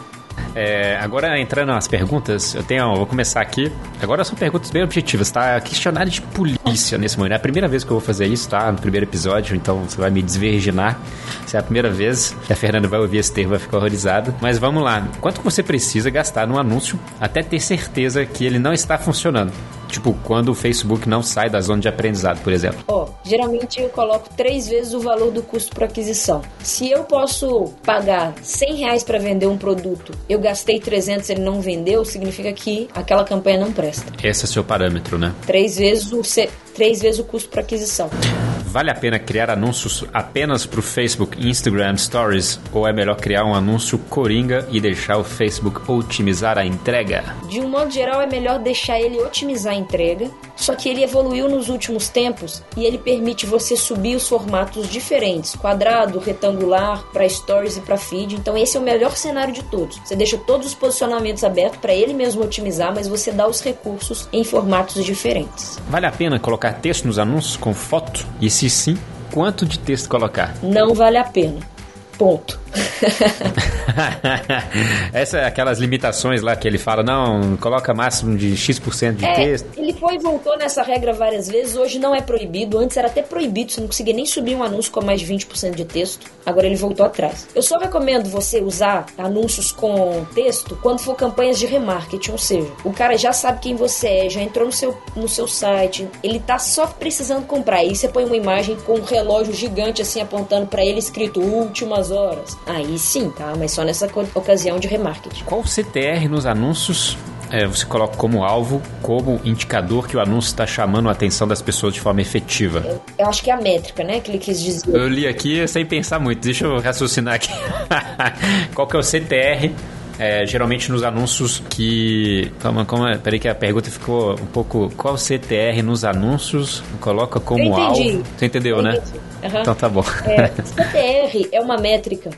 É, agora, entrando nas perguntas, eu tenho. Vou começar aqui. Agora são perguntas bem objetivas, tá? Questionário de polícia nesse momento. É a primeira vez que eu vou fazer isso, tá? No primeiro episódio, então você vai me desvirginar. Se é a primeira vez, a Fernanda vai ouvir esse termo, vai ficar horrorizada. Mas vamos lá. Quanto você precisa gastar no anúncio até ter certeza que ele não está funcionando? Tipo, quando o Facebook não sai da zona de aprendizado, por exemplo. Ó, oh, geralmente eu coloco três vezes o valor do custo por aquisição. Se eu posso pagar 100 reais para vender um produto, eu gastei 300 ele não vendeu, significa que aquela campanha não presta. Esse é seu parâmetro, né? Três vezes o, três vezes o custo por aquisição. Vale a pena criar anúncios apenas para o Facebook, Instagram, Stories ou é melhor criar um anúncio coringa e deixar o Facebook otimizar a entrega? De um modo geral, é melhor deixar ele otimizar a entrega, só que ele evoluiu nos últimos tempos e ele permite você subir os formatos diferentes, quadrado, retangular, para Stories e para Feed. Então esse é o melhor cenário de todos. Você deixa todos os posicionamentos abertos para ele mesmo otimizar, mas você dá os recursos em formatos diferentes. Vale a pena colocar texto nos anúncios com foto? E se sim, quanto de texto colocar? Não vale a pena. Ponto. Essa é aquelas limitações lá que ele fala, não, coloca máximo de X% de é, texto. Ele foi e voltou nessa regra várias vezes, hoje não é proibido, antes era até proibido, você não conseguia nem subir um anúncio com mais de 20% de texto, agora ele voltou atrás. Eu só recomendo você usar anúncios com texto quando for campanhas de remarketing, ou seja, o cara já sabe quem você é, já entrou no seu, no seu site, ele tá só precisando comprar, aí você põe uma imagem com um relógio gigante assim apontando para ele escrito últimas horas. Aí sim, tá? Mas só nessa ocasião de remarketing. Qual o CTR nos anúncios é, você coloca como alvo, como indicador que o anúncio está chamando a atenção das pessoas de forma efetiva? Eu, eu, acho que é a métrica, né? Que ele quis dizer. Eu li aqui sem pensar muito. Deixa eu raciocinar aqui. Qual que é o CTR? É, geralmente nos anúncios que. Calma, calma. Peraí que a pergunta ficou um pouco. Qual o CTR nos anúncios? Coloca como alvo. Você entendeu, né? Uhum. Então tá bom. É, CTR é uma métrica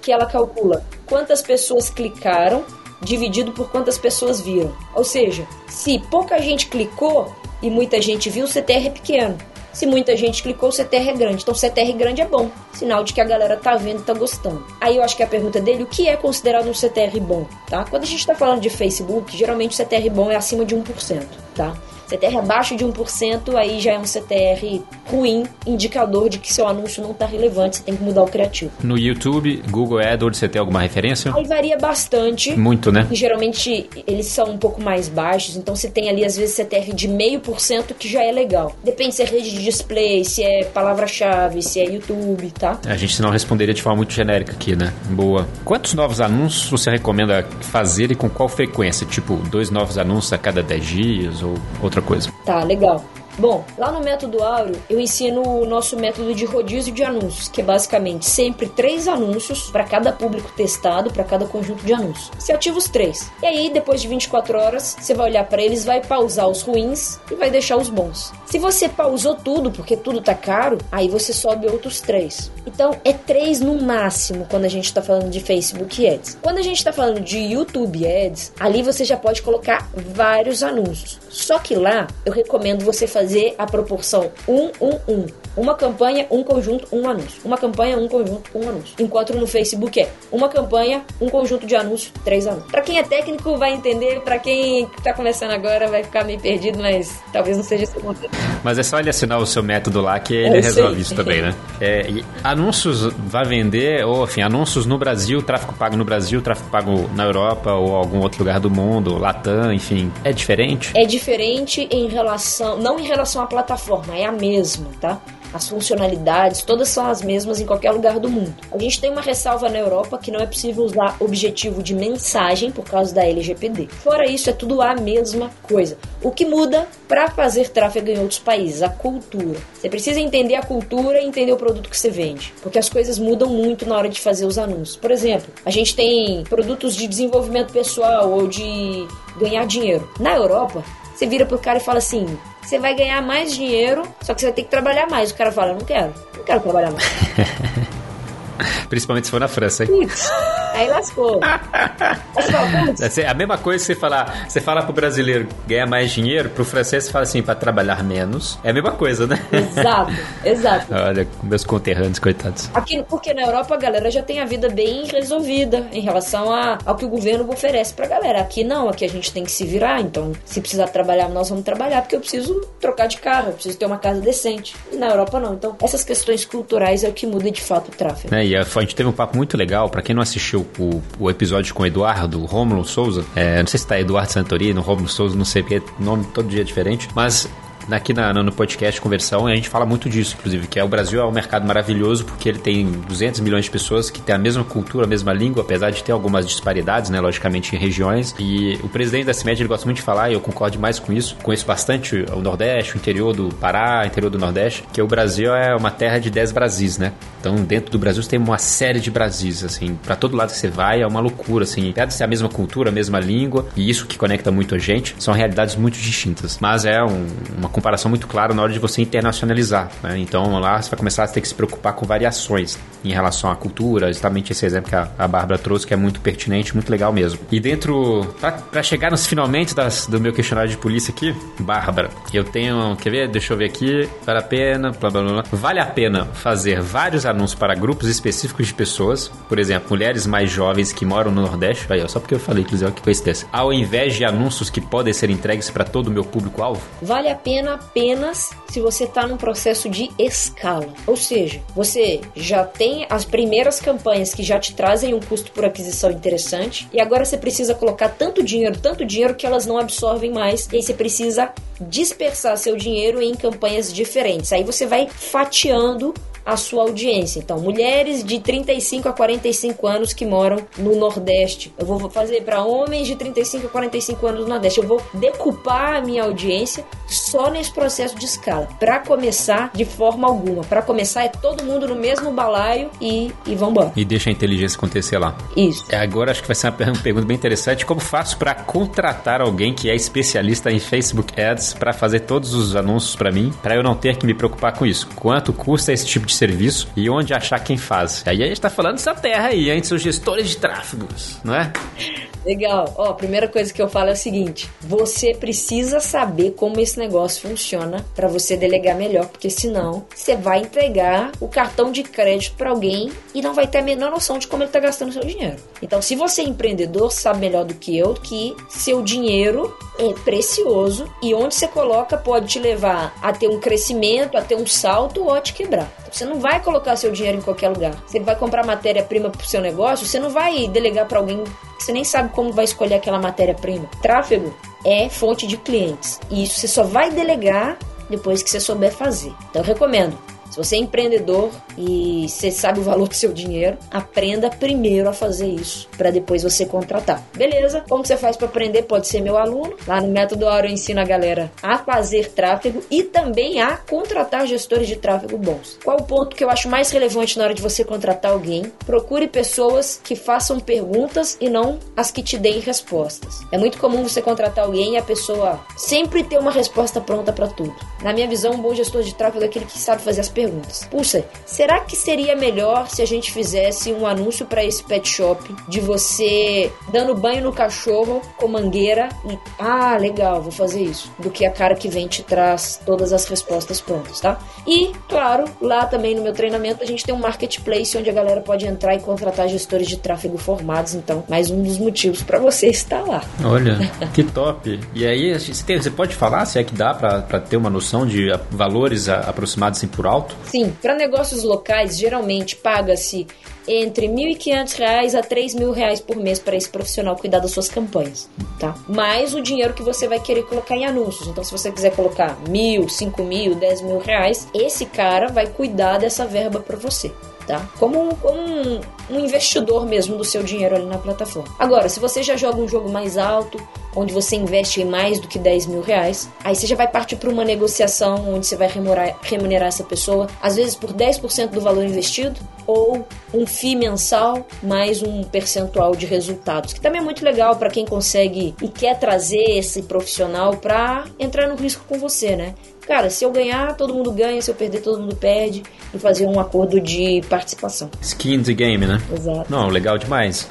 que ela calcula quantas pessoas clicaram dividido por quantas pessoas viram. Ou seja, se pouca gente clicou e muita gente viu, o CTR é pequeno. Se muita gente clicou, o CTR é grande. Então, CTR grande é bom. Sinal de que a galera tá vendo e tá gostando. Aí eu acho que a pergunta dele, o que é considerado um CTR bom, tá? Quando a gente tá falando de Facebook, geralmente o CTR bom é acima de 1%, tá? CTR abaixo de 1%, aí já é um CTR ruim, indicador de que seu anúncio não está relevante, você tem que mudar o criativo. No YouTube, Google AdWords, você tem alguma referência? Aí varia bastante. Muito, né? Geralmente eles são um pouco mais baixos, então você tem ali às vezes CTR de meio por cento que já é legal. Depende se é rede de display, se é palavra-chave, se é YouTube, tá? A gente não responderia de forma muito genérica aqui, né? Boa. Quantos novos anúncios você recomenda fazer e com qual frequência? Tipo, dois novos anúncios a cada 10 dias ou outra coisa? Tá, legal. Bom, lá no método Áureo eu ensino o nosso método de rodízio de anúncios, que é basicamente sempre três anúncios para cada público testado, para cada conjunto de anúncios. Você ativa os três. E aí, depois de 24 horas, você vai olhar para eles, vai pausar os ruins e vai deixar os bons. Se você pausou tudo, porque tudo tá caro, aí você sobe outros três. Então, é três no máximo quando a gente está falando de Facebook Ads. Quando a gente está falando de YouTube Ads, ali você já pode colocar vários anúncios. Só que lá eu recomendo você fazer a proporção 1 1 1. Uma campanha, um conjunto, um anúncio. Uma campanha, um conjunto, um anúncio. Enquanto no Facebook é uma campanha, um conjunto de anúncios, três anúncios. Para quem é técnico vai entender, para quem tá começando agora vai ficar meio perdido, mas talvez não seja esse contexto. Mas é só ele assinar o seu método lá que ele eu resolve sei. isso também, né? É, anúncios vai vender, ou enfim, anúncios no Brasil, tráfego pago no Brasil, tráfego pago na Europa ou algum outro lugar do mundo, Latam, enfim, é diferente? É diferente em relação, não em relação à plataforma, é a mesma, tá? as funcionalidades, todas são as mesmas em qualquer lugar do mundo. A gente tem uma ressalva na Europa que não é possível usar objetivo de mensagem por causa da LGPD. Fora isso, é tudo a mesma coisa. O que muda para fazer tráfego em outros países? A cultura. Você precisa entender a cultura e entender o produto que você vende, porque as coisas mudam muito na hora de fazer os anúncios. Por exemplo, a gente tem produtos de desenvolvimento pessoal ou de ganhar dinheiro. Na Europa, você vira pro cara e fala assim: você vai ganhar mais dinheiro, só que você vai ter que trabalhar mais. O cara fala: não quero, não quero trabalhar mais. Principalmente se for na França, hein? Putz, aí lascou. é a mesma coisa que você falar, você fala pro brasileiro ganhar mais dinheiro, pro francês você fala assim, para trabalhar menos. É a mesma coisa, né? Exato, exato. Olha, meus conterrâneos, coitados. Aqui, porque na Europa a galera já tem a vida bem resolvida em relação a, ao que o governo oferece pra galera. Aqui não, aqui a gente tem que se virar, então se precisar trabalhar, nós vamos trabalhar, porque eu preciso trocar de carro, eu preciso ter uma casa decente. E na Europa não. Então, essas questões culturais é o que muda de fato o tráfego. É, e a, gente teve um papo muito legal. Para quem não assistiu o, o episódio com o Eduardo, Romulo Souza, é, não sei se tá Eduardo Santorino, Romulo Souza, não sei porque nome todo dia é diferente, mas aqui na, no podcast Conversão, a gente fala muito disso, inclusive, que é o Brasil é um mercado maravilhoso porque ele tem 200 milhões de pessoas que têm a mesma cultura, a mesma língua, apesar de ter algumas disparidades, né, logicamente, em regiões. E o presidente da CIMED, ele gosta muito de falar, e eu concordo mais com isso. Conheço bastante o Nordeste, o interior do Pará, interior do Nordeste, que o Brasil é uma terra de 10 Brasis, né? Então, dentro do Brasil, você tem uma série de Brasis, assim, para todo lado que você vai, é uma loucura, assim. Apesar de ser a mesma cultura, a mesma língua, e isso que conecta muito a gente, são realidades muito distintas. Mas é um, uma comparação muito clara na hora de você internacionalizar. Né? Então lá você vai começar a ter que se preocupar com variações em relação à cultura, justamente esse exemplo que a, a Bárbara trouxe, que é muito pertinente, muito legal mesmo. E dentro, para chegar nos finalmente das, do meu questionário de polícia aqui, Bárbara, eu tenho, quer ver? Deixa eu ver aqui, vale a pena, blá, blá, blá, vale a pena fazer vários anúncios para grupos específicos de pessoas, por exemplo, mulheres mais jovens que moram no Nordeste, aí, ó, só porque eu falei, inclusive, que coincidência, ao invés de anúncios que podem ser entregues para todo o meu público-alvo? Vale a pena apenas se você está num processo de escala. Ou seja, você já tem as primeiras campanhas que já te trazem um custo por aquisição interessante e agora você precisa colocar tanto dinheiro, tanto dinheiro que elas não absorvem mais e aí você precisa dispersar seu dinheiro em campanhas diferentes. Aí você vai fatiando a sua audiência. Então, mulheres de 35 a 45 anos que moram no Nordeste. Eu vou fazer para homens de 35 a 45 anos no Nordeste. Eu vou decupar a minha audiência só nesse processo de escala. Para começar, de forma alguma. Para começar, é todo mundo no mesmo balaio e, e vambora. E deixa a inteligência acontecer lá. Isso. É, agora acho que vai ser uma pergunta bem interessante. Como faço para contratar alguém que é especialista em Facebook Ads para fazer todos os anúncios para mim, para eu não ter que me preocupar com isso? Quanto custa esse tipo de de serviço e onde achar quem faz. Aí a gente tá falando dessa terra aí, hein? São gestores de tráfegos, não é? Legal. Ó, a primeira coisa que eu falo é o seguinte: você precisa saber como esse negócio funciona para você delegar melhor, porque senão você vai entregar o cartão de crédito para alguém e não vai ter a menor noção de como ele tá gastando seu dinheiro. Então, se você é empreendedor, sabe melhor do que eu que seu dinheiro é precioso e onde você coloca pode te levar a ter um crescimento, a ter um salto ou a te quebrar. Então, você não vai colocar seu dinheiro em qualquer lugar. Você vai comprar matéria-prima para o seu negócio, você não vai delegar para alguém que você nem sabe como vai escolher aquela matéria-prima. Tráfego é fonte de clientes. E isso você só vai delegar depois que você souber fazer. Então eu recomendo se você é empreendedor e você sabe o valor do seu dinheiro, aprenda primeiro a fazer isso para depois você contratar. Beleza? Como você faz para aprender? Pode ser meu aluno. Lá no Método Auro eu ensino a galera a fazer tráfego e também a contratar gestores de tráfego bons. Qual o ponto que eu acho mais relevante na hora de você contratar alguém? Procure pessoas que façam perguntas e não as que te deem respostas. É muito comum você contratar alguém e a pessoa sempre ter uma resposta pronta para tudo. Na minha visão, um bom gestor de tráfego é aquele que sabe fazer as perguntas perguntas. Puxa, será que seria melhor se a gente fizesse um anúncio para esse pet shop de você dando banho no cachorro com mangueira e ah, legal, vou fazer isso, do que a cara que vem te traz todas as respostas prontas, tá? E, claro, lá também no meu treinamento a gente tem um marketplace onde a galera pode entrar e contratar gestores de tráfego formados, então, mais um dos motivos para você estar lá. Olha, que top. E aí, você, tem, você pode falar se é que dá para ter uma noção de valores aproximados assim por alto? Sim, para negócios locais, geralmente paga-se entre R$ 1.500 a R$ 3.000 por mês para esse profissional cuidar das suas campanhas, tá? Mais o dinheiro que você vai querer colocar em anúncios. Então, se você quiser colocar mil, cinco mil, dez mil reais, esse cara vai cuidar dessa verba para você tá? Como, como um, um, investidor mesmo do seu dinheiro ali na plataforma. Agora, se você já joga um jogo mais alto, onde você investe em mais do que 10 mil reais, aí você já vai partir para uma negociação onde você vai remunerar, remunerar essa pessoa, às vezes por 10% do valor investido, ou um FII mensal mais um percentual de resultados, que também é muito legal para quem consegue e quer trazer esse profissional para entrar no risco com você, né? Cara, se eu ganhar, todo mundo ganha, se eu perder, todo mundo perde, e fazer um acordo de participação. Skin the game, né? Exato. Não, legal demais.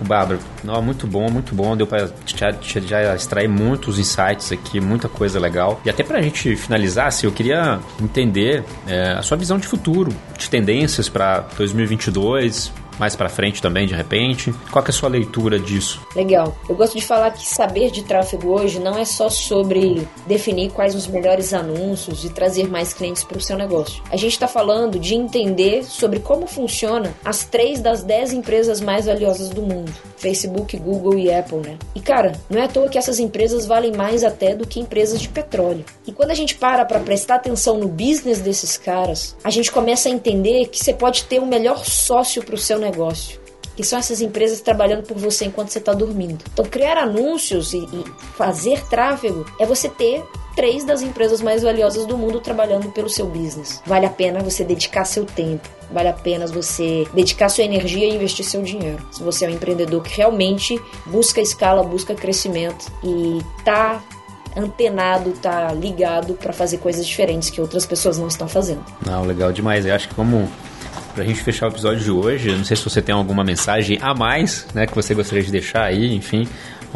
Bárbara, não, muito bom, muito bom. Deu para já, já extrair muitos insights aqui, muita coisa legal. E até para a gente finalizar, assim, eu queria entender é, a sua visão de futuro, de tendências para 2022, mais para frente também, de repente? Qual é a sua leitura disso? Legal. Eu gosto de falar que saber de tráfego hoje não é só sobre definir quais os melhores anúncios e trazer mais clientes para o seu negócio. A gente está falando de entender sobre como funciona as três das dez empresas mais valiosas do mundo: Facebook, Google e Apple, né? E cara, não é à toa que essas empresas valem mais até do que empresas de petróleo. E quando a gente para para prestar atenção no business desses caras, a gente começa a entender que você pode ter o melhor sócio para o seu negócio negócio. Que são essas empresas trabalhando por você enquanto você está dormindo. Então, criar anúncios e, e fazer tráfego é você ter três das empresas mais valiosas do mundo trabalhando pelo seu business. Vale a pena você dedicar seu tempo, vale a pena você dedicar sua energia e investir seu dinheiro. Se você é um empreendedor que realmente busca escala, busca crescimento e tá antenado, tá ligado para fazer coisas diferentes que outras pessoas não estão fazendo. Não, legal demais. Eu acho que como Pra gente fechar o episódio de hoje, não sei se você tem alguma mensagem a mais, né, que você gostaria de deixar aí, enfim,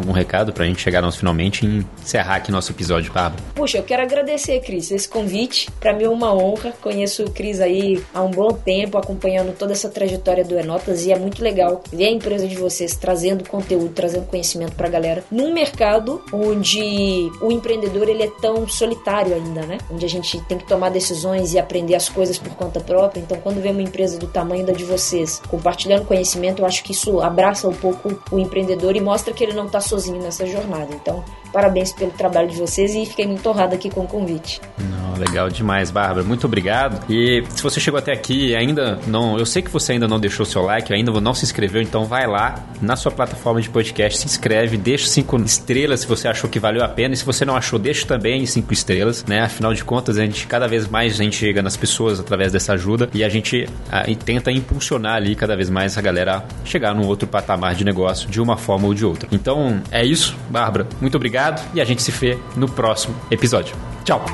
algum recado pra gente chegar nós finalmente e encerrar aqui nosso episódio, Pablo? Puxa, eu quero agradecer, Cris, esse convite. Para mim é uma honra. Conheço o Cris aí há um bom tempo, acompanhando toda essa trajetória do Enotas e é muito legal ver a empresa de vocês trazendo conteúdo, trazendo conhecimento pra galera num mercado onde o empreendedor ele é tão solitário ainda, né? Onde a gente tem que tomar decisões e aprender as coisas por conta própria. Então, quando vê uma empresa do tamanho da de vocês compartilhando conhecimento, eu acho que isso abraça um pouco o empreendedor e mostra que ele não está sozinho nessa jornada. Então, parabéns pelo trabalho de vocês e fiquei muito honrada aqui com o convite. Não, legal demais, Bárbara. Muito obrigado. E se você chegou até aqui e ainda não, eu sei que você ainda não deixou seu like, ainda não se inscreveu, então vai lá na sua plataforma de podcast, se inscreve, deixa cinco estrelas se você achou que valeu a pena e se você não achou, deixa também cinco estrelas, né? Afinal de contas, a gente cada vez mais a gente chega nas pessoas através dessa ajuda e a gente a, e tenta impulsionar ali cada vez mais a galera a chegar num outro patamar de negócio de uma forma ou de outra. Então, é isso, Bárbara. Muito obrigado e a gente se vê no próximo episódio. Tchau!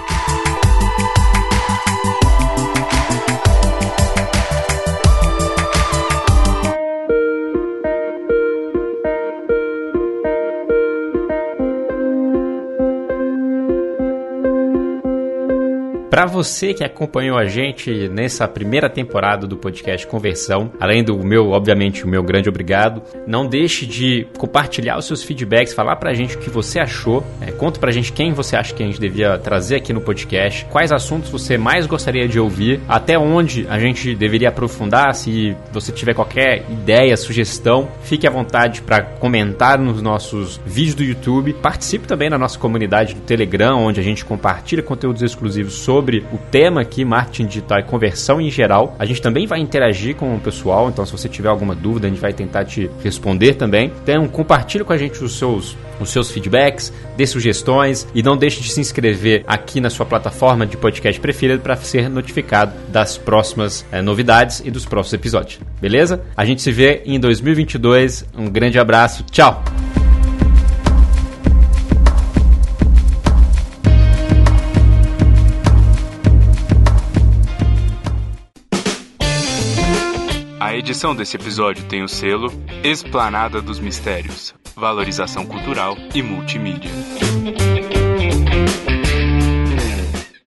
Para você que acompanhou a gente nessa primeira temporada do podcast Conversão, além do meu, obviamente, o meu grande obrigado, não deixe de compartilhar os seus feedbacks, falar pra gente o que você achou, é, conta pra gente quem você acha que a gente devia trazer aqui no podcast, quais assuntos você mais gostaria de ouvir, até onde a gente deveria aprofundar, se você tiver qualquer ideia, sugestão, fique à vontade para comentar nos nossos vídeos do YouTube, participe também na nossa comunidade do Telegram, onde a gente compartilha conteúdos exclusivos sobre sobre o tema aqui, marketing digital e conversão em geral. A gente também vai interagir com o pessoal, então se você tiver alguma dúvida, a gente vai tentar te responder também. Então, compartilhe com a gente os seus os seus feedbacks, dê sugestões e não deixe de se inscrever aqui na sua plataforma de podcast preferida para ser notificado das próximas é, novidades e dos próximos episódios. Beleza? A gente se vê em 2022. Um grande abraço. Tchau! Edição desse episódio tem o selo Esplanada dos Mistérios, Valorização Cultural e Multimídia.